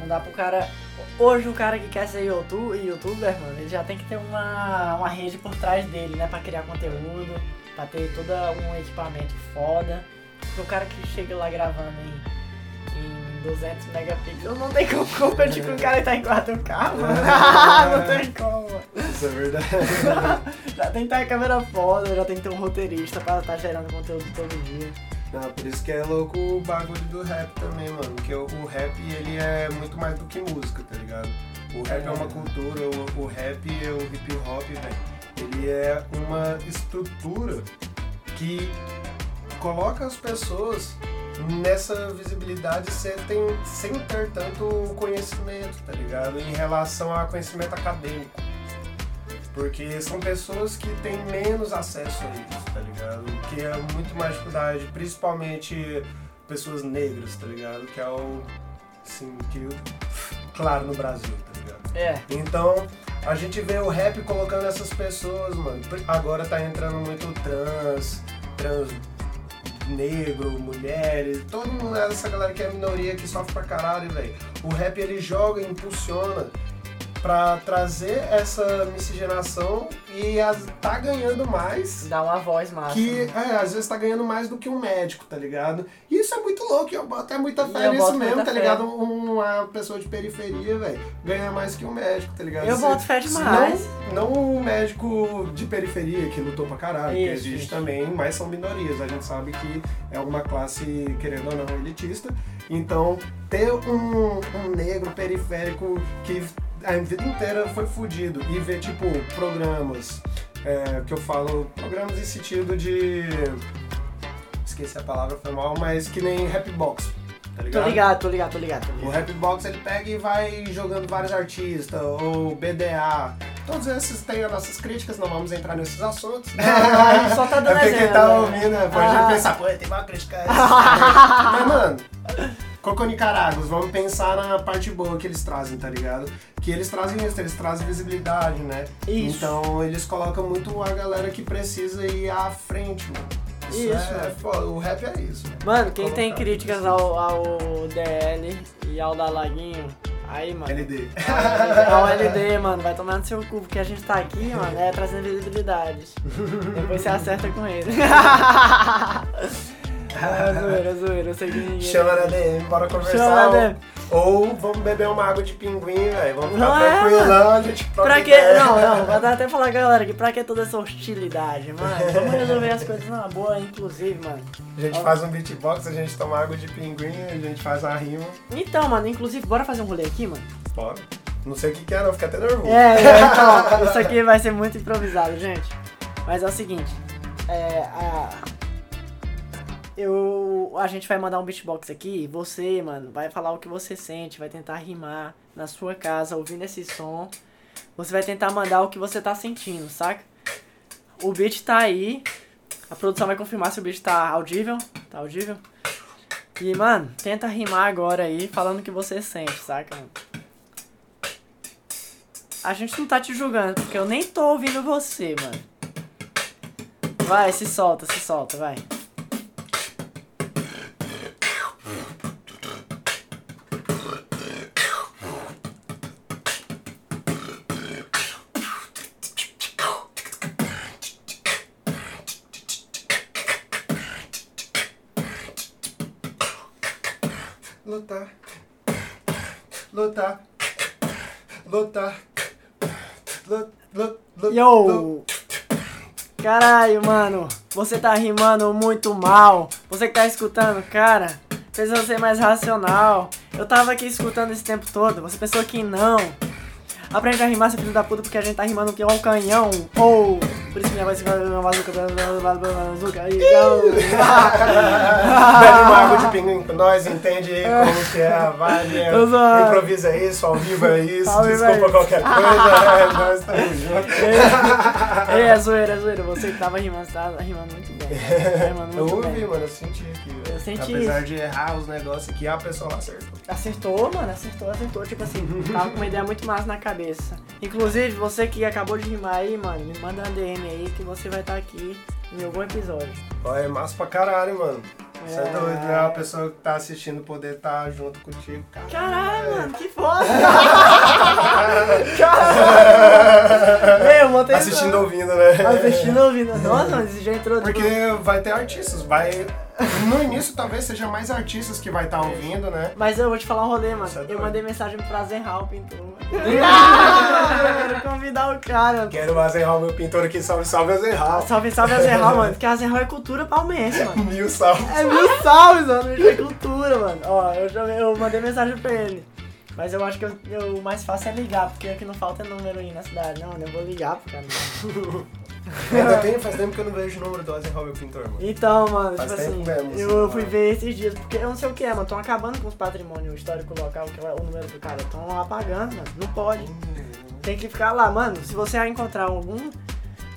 não dá pro cara. Hoje o cara que quer ser YouTube, youtuber, mano, ele já tem que ter uma, uma rede por trás dele, né? Pra criar conteúdo, pra ter todo um equipamento foda. Porque o cara que chega lá gravando em, em 200 megapixels não tem como competir com o cara que tá em 4K, mano. não tem como. Isso é verdade. Já tem que ter a câmera foda, já tem que ter um roteirista pra estar gerando conteúdo todo dia. Não, por isso que é louco o bagulho do rap também, mano. Porque o, o rap, ele é muito mais do que música, tá ligado? O rap é, uma cultura, o, o rap é o hip hop, velho. Ele é uma estrutura que coloca as pessoas nessa visibilidade sem, tem- sem ter tanto conhecimento, tá ligado? Em relação a conhecimento acadêmico. Porque são pessoas que têm menos acesso a isso, tá ligado? Que é muito mais dificuldade, principalmente pessoas negras, tá ligado? Que é o. Assim, que. Claro, no Brasil, tá ligado? É, Então, a gente vê o rap colocando essas pessoas, mano. Agora tá entrando muito trans, trans negro, mulheres, todo mundo, essa galera que é minoria que sofre pra caralho, velho. O rap ele joga, impulsiona pra trazer essa miscigenação e as, tá ganhando mais dá uma voz massa. que né? é, às vezes tá ganhando mais do que um médico, tá ligado? E isso é muito louco, eu boto até muita fé nisso mesmo, tá ligado? Um- Uma pessoa de periferia, velho, ganha mais que um médico, tá ligado? Eu Se- boto fé demais. Não, não o médico de periferia que lutou pra caralho, que Isso, existe isso. também, mas são minorias. A gente sabe que é uma classe, querendo ou não, elitista. Então, ter um, um negro periférico que a vida inteira foi fudido e ver, tipo, programas, é, que eu falo, programas em sentido de. Esqueci a palavra, foi mal, mas que nem Rapbox, tá ligado? Tô ligado, tô ligado, tô ligado, tô O ligado. Rapbox ele pega e vai jogando vários artistas, ou BDA. Todos esses têm as nossas críticas, não vamos entrar nesses assuntos. gente só tá dando é porque quem exemplo, tá né? ouvindo né, pode Ah. pensar, pô, tem uma crítica a caras. Mas, mano, Coco Nicaragos, vamos pensar na parte boa que eles trazem, tá ligado? Que eles trazem isso, eles trazem visibilidade, né? Isso. Então eles colocam muito a galera que precisa ir à frente, mano. Isso, Isso, é, mano. foda, o rap é isso. Mano, quem tem críticas ao, ao DL e ao da Laguinho, aí, mano. LD. Ao LD, mano, vai tomar no seu cu, porque a gente tá aqui, mano, é trazendo visibilidade. Depois você acerta com ele. É zoeira, é zoeira, eu sei que ninguém. Chama na DM, bora Chama conversar. na ou- DM. Ou vamos beber uma água de pinguim, velho. Vamos ficar Não é, tranquilão, a gente Pra que. ideia. Não, não, vou até falar, galera, que pra que toda essa hostilidade, mano? Vamos resolver as coisas numa boa, inclusive, mano. A gente faz um beatbox, a gente toma água de pinguim, a gente faz uma rima. Então, mano, inclusive, bora fazer um rolê aqui, mano? Bora. Não sei o que que é, não, fica até nervoso. É, é, então, isso aqui vai ser muito improvisado, gente. Mas é o seguinte, É, a, eu, a gente vai mandar um beatbox aqui. Você, mano, vai falar o que você sente, vai tentar rimar na sua casa, ouvindo esse som. Você vai tentar mandar o que você tá sentindo, saca? O beat tá aí. A produção vai confirmar se o beat tá audível. Tá audível? E, mano, tenta rimar agora aí, falando o que você sente, saca? Mano? A gente não tá te julgando, porque eu nem tô ouvindo você, mano. Vai, se solta, se solta, vai. Lut, lut, lut, lut. Yo! Caralho, mano, você tá rimando muito mal. Você que tá escutando, cara, precisa ser mais racional. Eu tava aqui escutando esse tempo todo, você pensou que não. Aprende a rimar, seu filho da puta, porque a gente tá rimando que é um canhão. Ou, por isso minha voz fica uma bazuca, bazuca, aí, Bebe uma água de pinguim com nós, entende aí como que é a vibe. é, zoando. Improvisa isso, ao vivo é isso, é desculpa qualquer coisa, é, nós estamos juntos. Ei, é zoeira, é zoeira. Você que tava rimando, você tava rimando muito bem. Rimando Eu ouvi, mano, eu senti aqui. velho. Eu senti Apesar de errar os negócios aqui, a pessoa acertou. Acertou, mano, acertou, acertou. Tipo assim, tava com uma ideia muito massa na cabeça. Inclusive, você que acabou de rimar aí, mano, me manda uma DM aí que você vai estar aqui em algum episódio. Olha, é massa pra caralho, mano. Você é É. doido, né? A pessoa que tá assistindo poder estar junto contigo, cara. Caralho, mano, que foda! Caralho! Meu, botei Assistindo ouvindo, né? Assistindo ouvindo. Nossa, mano, esse já entrou Porque vai ter artistas, vai. No início talvez seja mais artistas que vai estar ouvindo, né? Mas eu vou te falar um rolê, mano. É Eu mandei mensagem pra Zenhal, pintor. eu quero convidar o cara. Quero o Azenhal, meu pintor aqui, salve, salve Azenhal. Salve, salve a Zenhal, mano. Porque a Zenhal é cultura palmense, mano. Mil salves. É mil salves, mano. Isso é cultura, mano. Ó, eu, eu mandei mensagem pra ele. Mas eu acho que eu- eu- o mais fácil é ligar, porque aqui não falta número aí na cidade. Não, eu vou ligar pro cara. Ainda tem, faz tempo que eu não vejo o número do meu pintor, mano. Então, mano, Faz tipo assim, mesmo, eu assim, fui ver esses dias, porque eu não sei o que é, mano. Estão acabando com os patrimônios históricos local, que é o número do cara. Estão apagando, mano. Não pode. Tem que ficar lá, mano. Se você encontrar algum,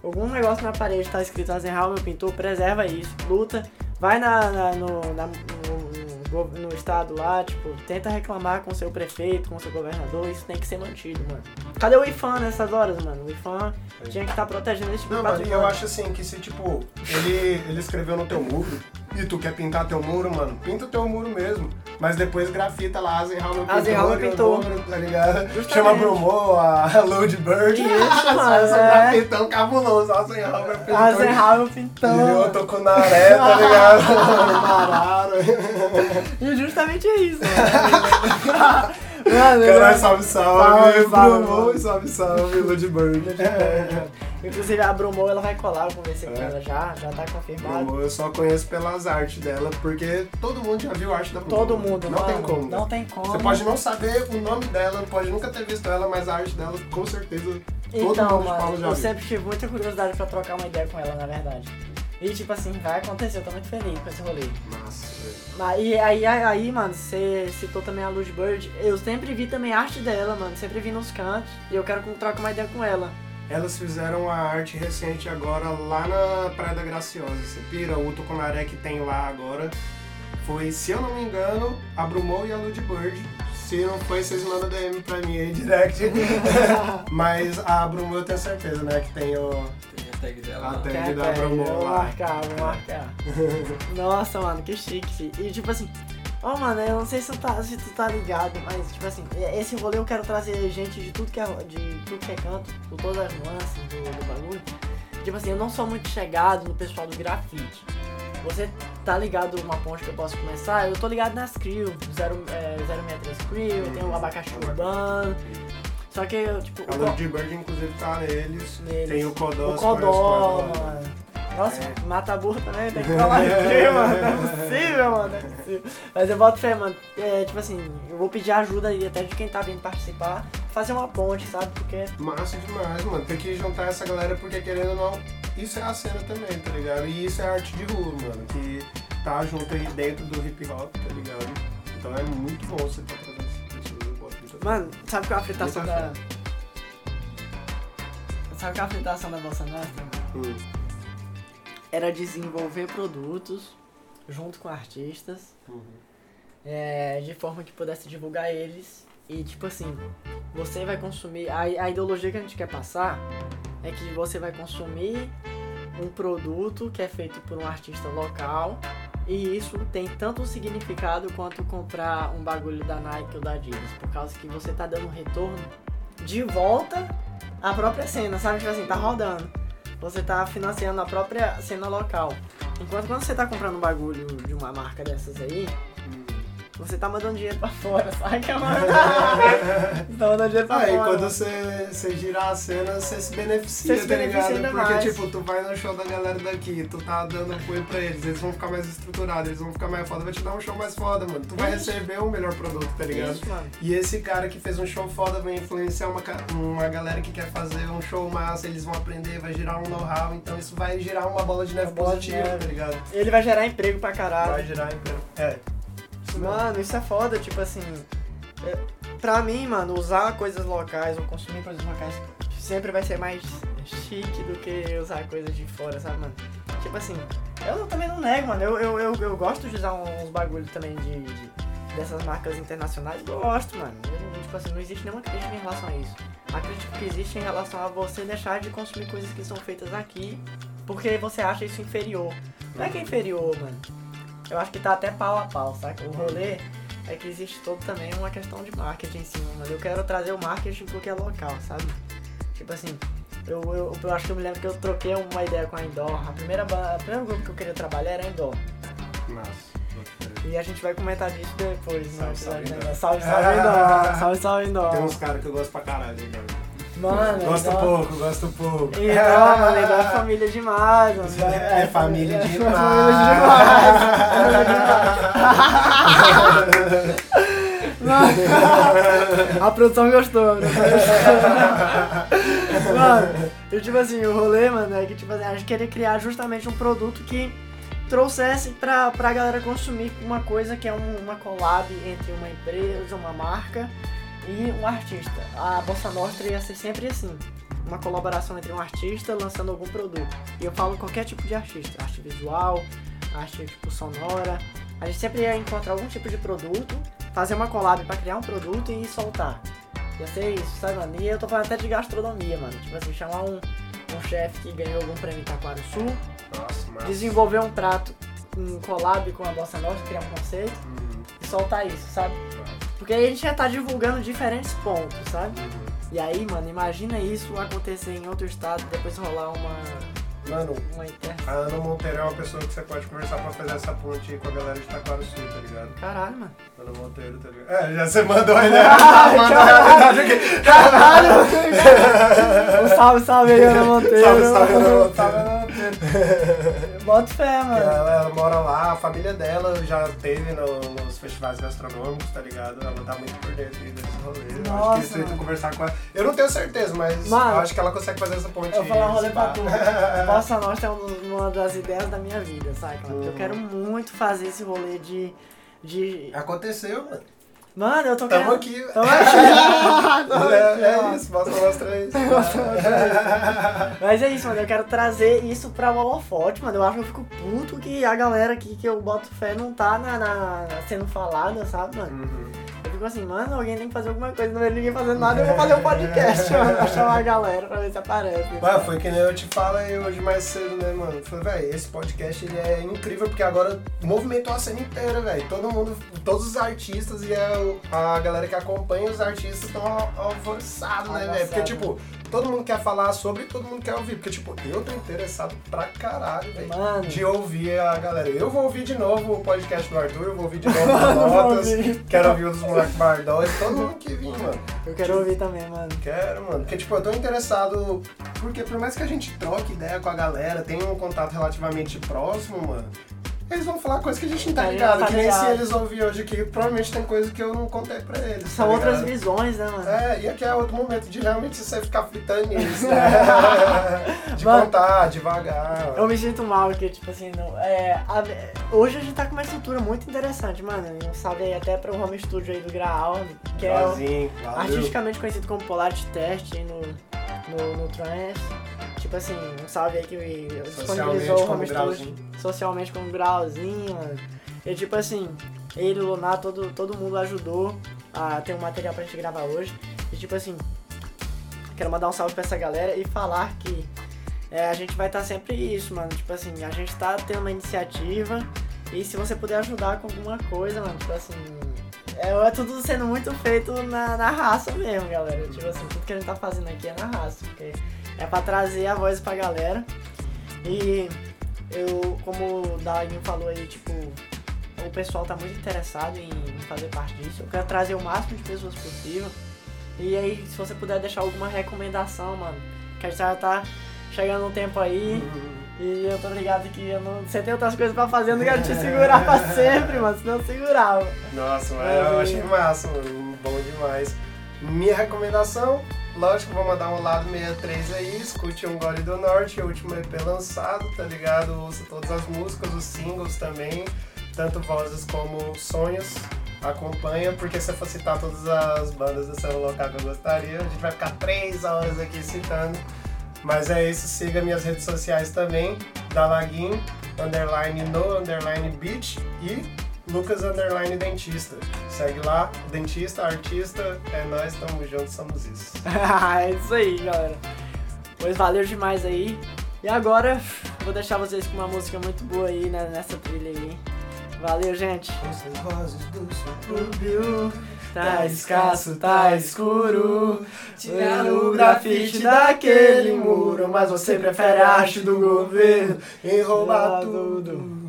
algum negócio na parede que tá escrito meu pintor, preserva isso, luta. Vai na, na- no, na- no- no estado lá, tipo, tenta reclamar com seu prefeito, com seu governador, isso tem que ser mantido, mano. Cadê o IFAM nessas horas, mano? O IFAM tinha que estar protegendo esse tipo Não, de mano, eu acho assim que se tipo, ele, ele escreveu no teu muro e tu quer pintar teu muro, mano, pinta teu muro mesmo. Mas depois grafita lá Azenhal pintor. Azenhal pintor. número, Tá ligado? Justamente. Chama Brumo, a Load Bird. Isso, mano, é. grafitão cabuloso, Azenhal meu pintor. Azenhal, meu E eu tô com o Naré, tá ligado? Mararo. E justamente é isso, mano. Caralho, eu- salve, salve, Salve, salve, Brumo, mano. salve, salve, Load Bird. Inclusive a Brumou, ela vai colar, eu conversei com É. ela já, já tá confirmado. Brumo, eu só conheço pelas artes dela, porque todo mundo já viu a arte da Brumo. Todo mundo, Não mano, tem como. né? Não tem como. Você pode não saber o nome dela, pode nunca ter visto ela, mas a arte dela, com certeza, todo Então, mundo de Paulo mano, já eu viu. sempre tive muita curiosidade pra trocar uma ideia com ela, na verdade. E tipo assim, vai acontecer, eu tô muito feliz com esse rolê. Massa, velho. Mas, e aí, aí, aí, mano, você citou também a Luz Bird. Eu sempre vi também a arte dela, mano. Sempre vi nos cantos. E eu quero que trocar uma ideia com ela. Elas fizeram a arte recente agora lá na Praia da Graciosa. Você pira, o Tucunaré que tem lá agora. Foi, se eu não me engano, a Brumou e a Lud Bird. Se não foi, vocês mandam DM pra mim aí, direct. Mas a Brumou eu tenho certeza, né? Que tem o. Tag dela. A tag. Quer, da? Brumou Vou marcar, vou marcar. Nossa, mano, que chique, fi. E tipo assim, ó, mano, eu não sei se tu, tá, se tu tá ligado, mas tipo assim, esse rolê eu quero trazer gente de tudo que é, de tudo que é canto, com todas as nuances do, do bagulho. Tipo assim, eu não sou muito chegado no pessoal do grafite. Você tá ligado uma ponte que eu posso começar? Eu tô ligado nas Crew, 0, é, 063 Crew, tem o abacaxi urbano. Só que tipo, A o Lud Bird, inclusive, tá neles. Neles. Tem o Codó. o Codó, mano. Nossa, mata burro também, tem que falar aqui, mano. Não é possível, mano. Não é possível. Mas eu boto fé, mano. É, tipo assim, eu vou pedir ajuda aí até de quem tá vindo participar. fazer uma ponte, sabe? Porque. Massa demais, mano. Tem que juntar essa galera porque querendo ou não, isso é a cena também, tá ligado? E isso é arte de rua, mano, que tá junto aí dentro do hip hop, tá ligado? Então é muito bom você tá trazendo Mano, sabe qual é a fritação da. Sabe qual é a fritação da Bossa Nostra? Hum. Era desenvolver produtos junto com artistas, Uhum. é, de forma que pudesse divulgar eles. E tipo assim, você vai consumir. A, a ideologia que a gente quer passar é que você vai consumir um produto que é feito por um artista local. E isso tem tanto significado quanto comprar um bagulho da Nike ou da Adidas. Por causa que você tá dando um retorno de volta à própria cena, sabe? Tipo assim, tá rodando. Você tá financiando a própria cena local. Enquanto quando você tá comprando um bagulho de uma marca dessas aí, você tá mandando dinheiro pra fora? Que é uma... você tá mandando dinheiro pra Aí fora. quando você, você girar a cena, você se beneficia, Você se tá beneficia ligado? Porque, mais. tipo, tu vai no show da galera daqui, tu tá dando apoio pra eles, eles vão ficar mais estruturados, eles vão ficar mais foda, vai te dar um show mais foda, mano. Tu vai Isso. receber um melhor produto, tá ligado? Isso, mano. E esse cara que fez um show foda vai influenciar uma, uma galera que quer fazer um show massa, eles vão aprender, vai gerar um know-how, então isso vai gerar uma bola de neve Uma bola de positiva, neve. tá ligado? Ele vai gerar emprego pra caralho. Vai gerar emprego. É. Mesmo. Mano, isso é foda, tipo assim. é, pra mim, mano, usar coisas locais ou consumir coisas locais sempre vai ser mais chique do que usar coisas de fora, sabe, mano? Tipo assim, eu também não nego, mano. Eu, eu, eu, eu gosto de usar uns bagulho também de, de- dessas marcas internacionais. Gosto, mano. Eu, tipo assim, não existe nenhuma crítica em relação a isso. A crítica que existe em relação a você deixar de consumir coisas que são feitas aqui porque você acha isso inferior. Não é que é inferior, mano. Eu acho que tá até pau a pau, saca? O rolê é que existe todo também uma questão de marketing em cima, mas eu quero trazer o marketing pro que é local, sabe? Tipo assim, eu, eu, eu acho que eu me lembro que eu troquei uma ideia com a Indoor. A primeira, a primeira grupo que eu queria trabalhar era a Indoor. Massa. E a gente vai comentar disso depois, Salve, salve, né? Indoor. Salve, salve, Indoor. Salve, salve, Indoor. Tem uns caras que eu gosto pra caralho, mano. Mano, Gosto Indoor- pouco, gosto pouco. Indoor, mano, Indoor é família demais, mano. É família é demais. família demais. Mano, a produção gostou, né? Mano, e tipo assim, o rolê, mano, é que tipo assim, a gente queria criar justamente um produto que trouxesse pra, pra galera consumir uma coisa que é um- uma collab entre uma empresa, uma marca e um artista. A Bossa Nostra ia ser sempre assim. Uma colaboração entre um artista lançando algum produto. E eu falo qualquer tipo de artista, arte visual, arte tipo sonora. A gente sempre ia encontrar algum tipo de produto, fazer uma collab pra criar um produto e soltar. Ia ser isso, sabe, mano? E eu tô falando até de gastronomia, mano. Tipo assim, chamar um, um chefe que ganhou algum prêmio em Taquara Sul, Nossa, desenvolver um prato em collab com a Bossa Nostra, criar um conceito Hum, e soltar isso, sabe? Porque aí a gente já tá divulgando diferentes pontos, sabe? E aí, mano, imagina isso acontecer em outro estado, depois rolar uma, Mano, uma a Ana Monteiro é uma pessoa que você pode conversar pra fazer essa ponte aí com a galera de Taquara Sul, tá ligado? Caralho, mano. Ana Monteiro, tá ligado? É, já você mandou a ideia. mandou a realidade aqui. Caralho! um salve, salve aí, Ana Monteiro. Salve, salve, Ana Monteiro. Salve, Ana Monteiro. Bota fé, mano. Ela, ela mora lá, a família dela já teve no- nos festivais gastronômicos, tá ligado? Ela tá muito por dentro aí desses rolês. Eu acho Nossa, que se tu mano. conversar com ela. Eu não tenho certeza, mas Mano, eu acho que ela consegue fazer essa ponte Eu vou falar um rolê pra tu. Bossa Nostra é um uma das ideias da minha vida, sabe? mano? Eu Uhum. quero muito fazer esse rolê de. de... Aconteceu, mano. Mano, eu tô Tamo querendo. aqui. Tamo aqui. É, é isso, mostra, mostra isso. Mas é isso, mano. Eu quero trazer isso pra holofote, mano. Eu acho que eu fico puto que a galera aqui que eu boto fé não tá na, na- sendo falada, sabe, mano? Uhum. Eu fico assim, mano, alguém tem que fazer alguma coisa, não vejo ninguém fazendo nada, eu vou fazer um podcast, mano. Pra chamar a galera pra ver se aparece. Mas foi que nem eu te falei hoje mais cedo, né, mano? Eu Falei, velho, esse podcast ele é incrível porque agora movimentou a cena inteira, velho. Todo mundo, todos os artistas e a, a galera que acompanha os artistas estão alvoroçados, né, velho? Porque, tipo, todo mundo quer falar sobre e todo mundo quer ouvir. Porque, tipo, eu tô interessado pra caralho, velho. De ouvir a galera. Eu vou ouvir de novo o podcast do Arthur, eu vou ouvir de novo o Notas, quero ouvir os moleques Bardol e todo mundo que vir, mano. Eu quero ouvir também, mano. Quero, mano. Porque, tipo, eu tô interessado. Porque por mais que a gente troque ideia com a galera, tenha um contato relativamente próximo, mano. Eles vão falar coisa que a gente não tá gente ligado. tá que nem se eles ouvirem hoje aqui, provavelmente tem coisa que eu não contei pra eles. São tá outras visões, né, mano? É, e aqui é outro momento de realmente você ficar fritando nisso, né? De Mano, contar, devagar. Eu me sinto mal porque, tipo assim, não, é, a- hoje a gente tá com uma estrutura muito interessante, mano. Um salve aí até pro home studio aí do Graal, que é o- artisticamente conhecido como Polarity Test aí no, no, no Trance. Tipo assim, um salve aí que disponibilizou o home studio socialmente como grauzinho, mano. E tipo assim, ele, o Lunar, todo, todo mundo ajudou a ter um material pra gente gravar hoje. E tipo assim, quero mandar um salve pra essa galera e falar que é, a gente vai estar sempre isso, mano. Tipo assim, a gente tá tendo uma iniciativa e se você puder ajudar com alguma coisa, mano, tipo assim. É, é tudo sendo muito feito na, na raça mesmo, galera. Tipo assim, tudo que a gente tá fazendo aqui é na raça. Porque é pra trazer a voz pra galera. E eu, como o Daguinho falou aí, tipo, o pessoal tá muito interessado em, fazer parte disso. Eu quero trazer o máximo de pessoas possível. E aí, se você puder deixar alguma recomendação, mano, que a gente já tá chegando um tempo aí. E eu tô ligado que eu não, você tem outras coisas pra fazer, eu não quero te segurar pra sempre, mano, senão eu segurava. Nossa, mas É, eu achei massa, mano. Bom demais. Minha recomendação, lógico, vou mandar um lado 63 aí, escute um Gole do Norte, o último EP lançado, tá ligado? Ouça todas as músicas, os singles também, tanto vozes como sonhos. Acompanha, porque se eu for citar todas as bandas do céu local que eu gostaria, a gente vai ficar três horas aqui citando. Mas é isso, siga minhas redes sociais também, Dalaguin, underline no, underline beach e Lucas underline dentista. Segue lá, dentista, artista, é nós, tamo junto, somos isso. é isso aí, galera. Pois valeu demais aí. E agora, vou deixar vocês com uma música muito boa aí né, nessa trilha aí. Valeu, gente. Essas vozes do Subiu, tá escasso, tá escuro. Tiraram o grafite daquele muro, mas você prefere a arte do governo e roubar roubar tudo. tudo.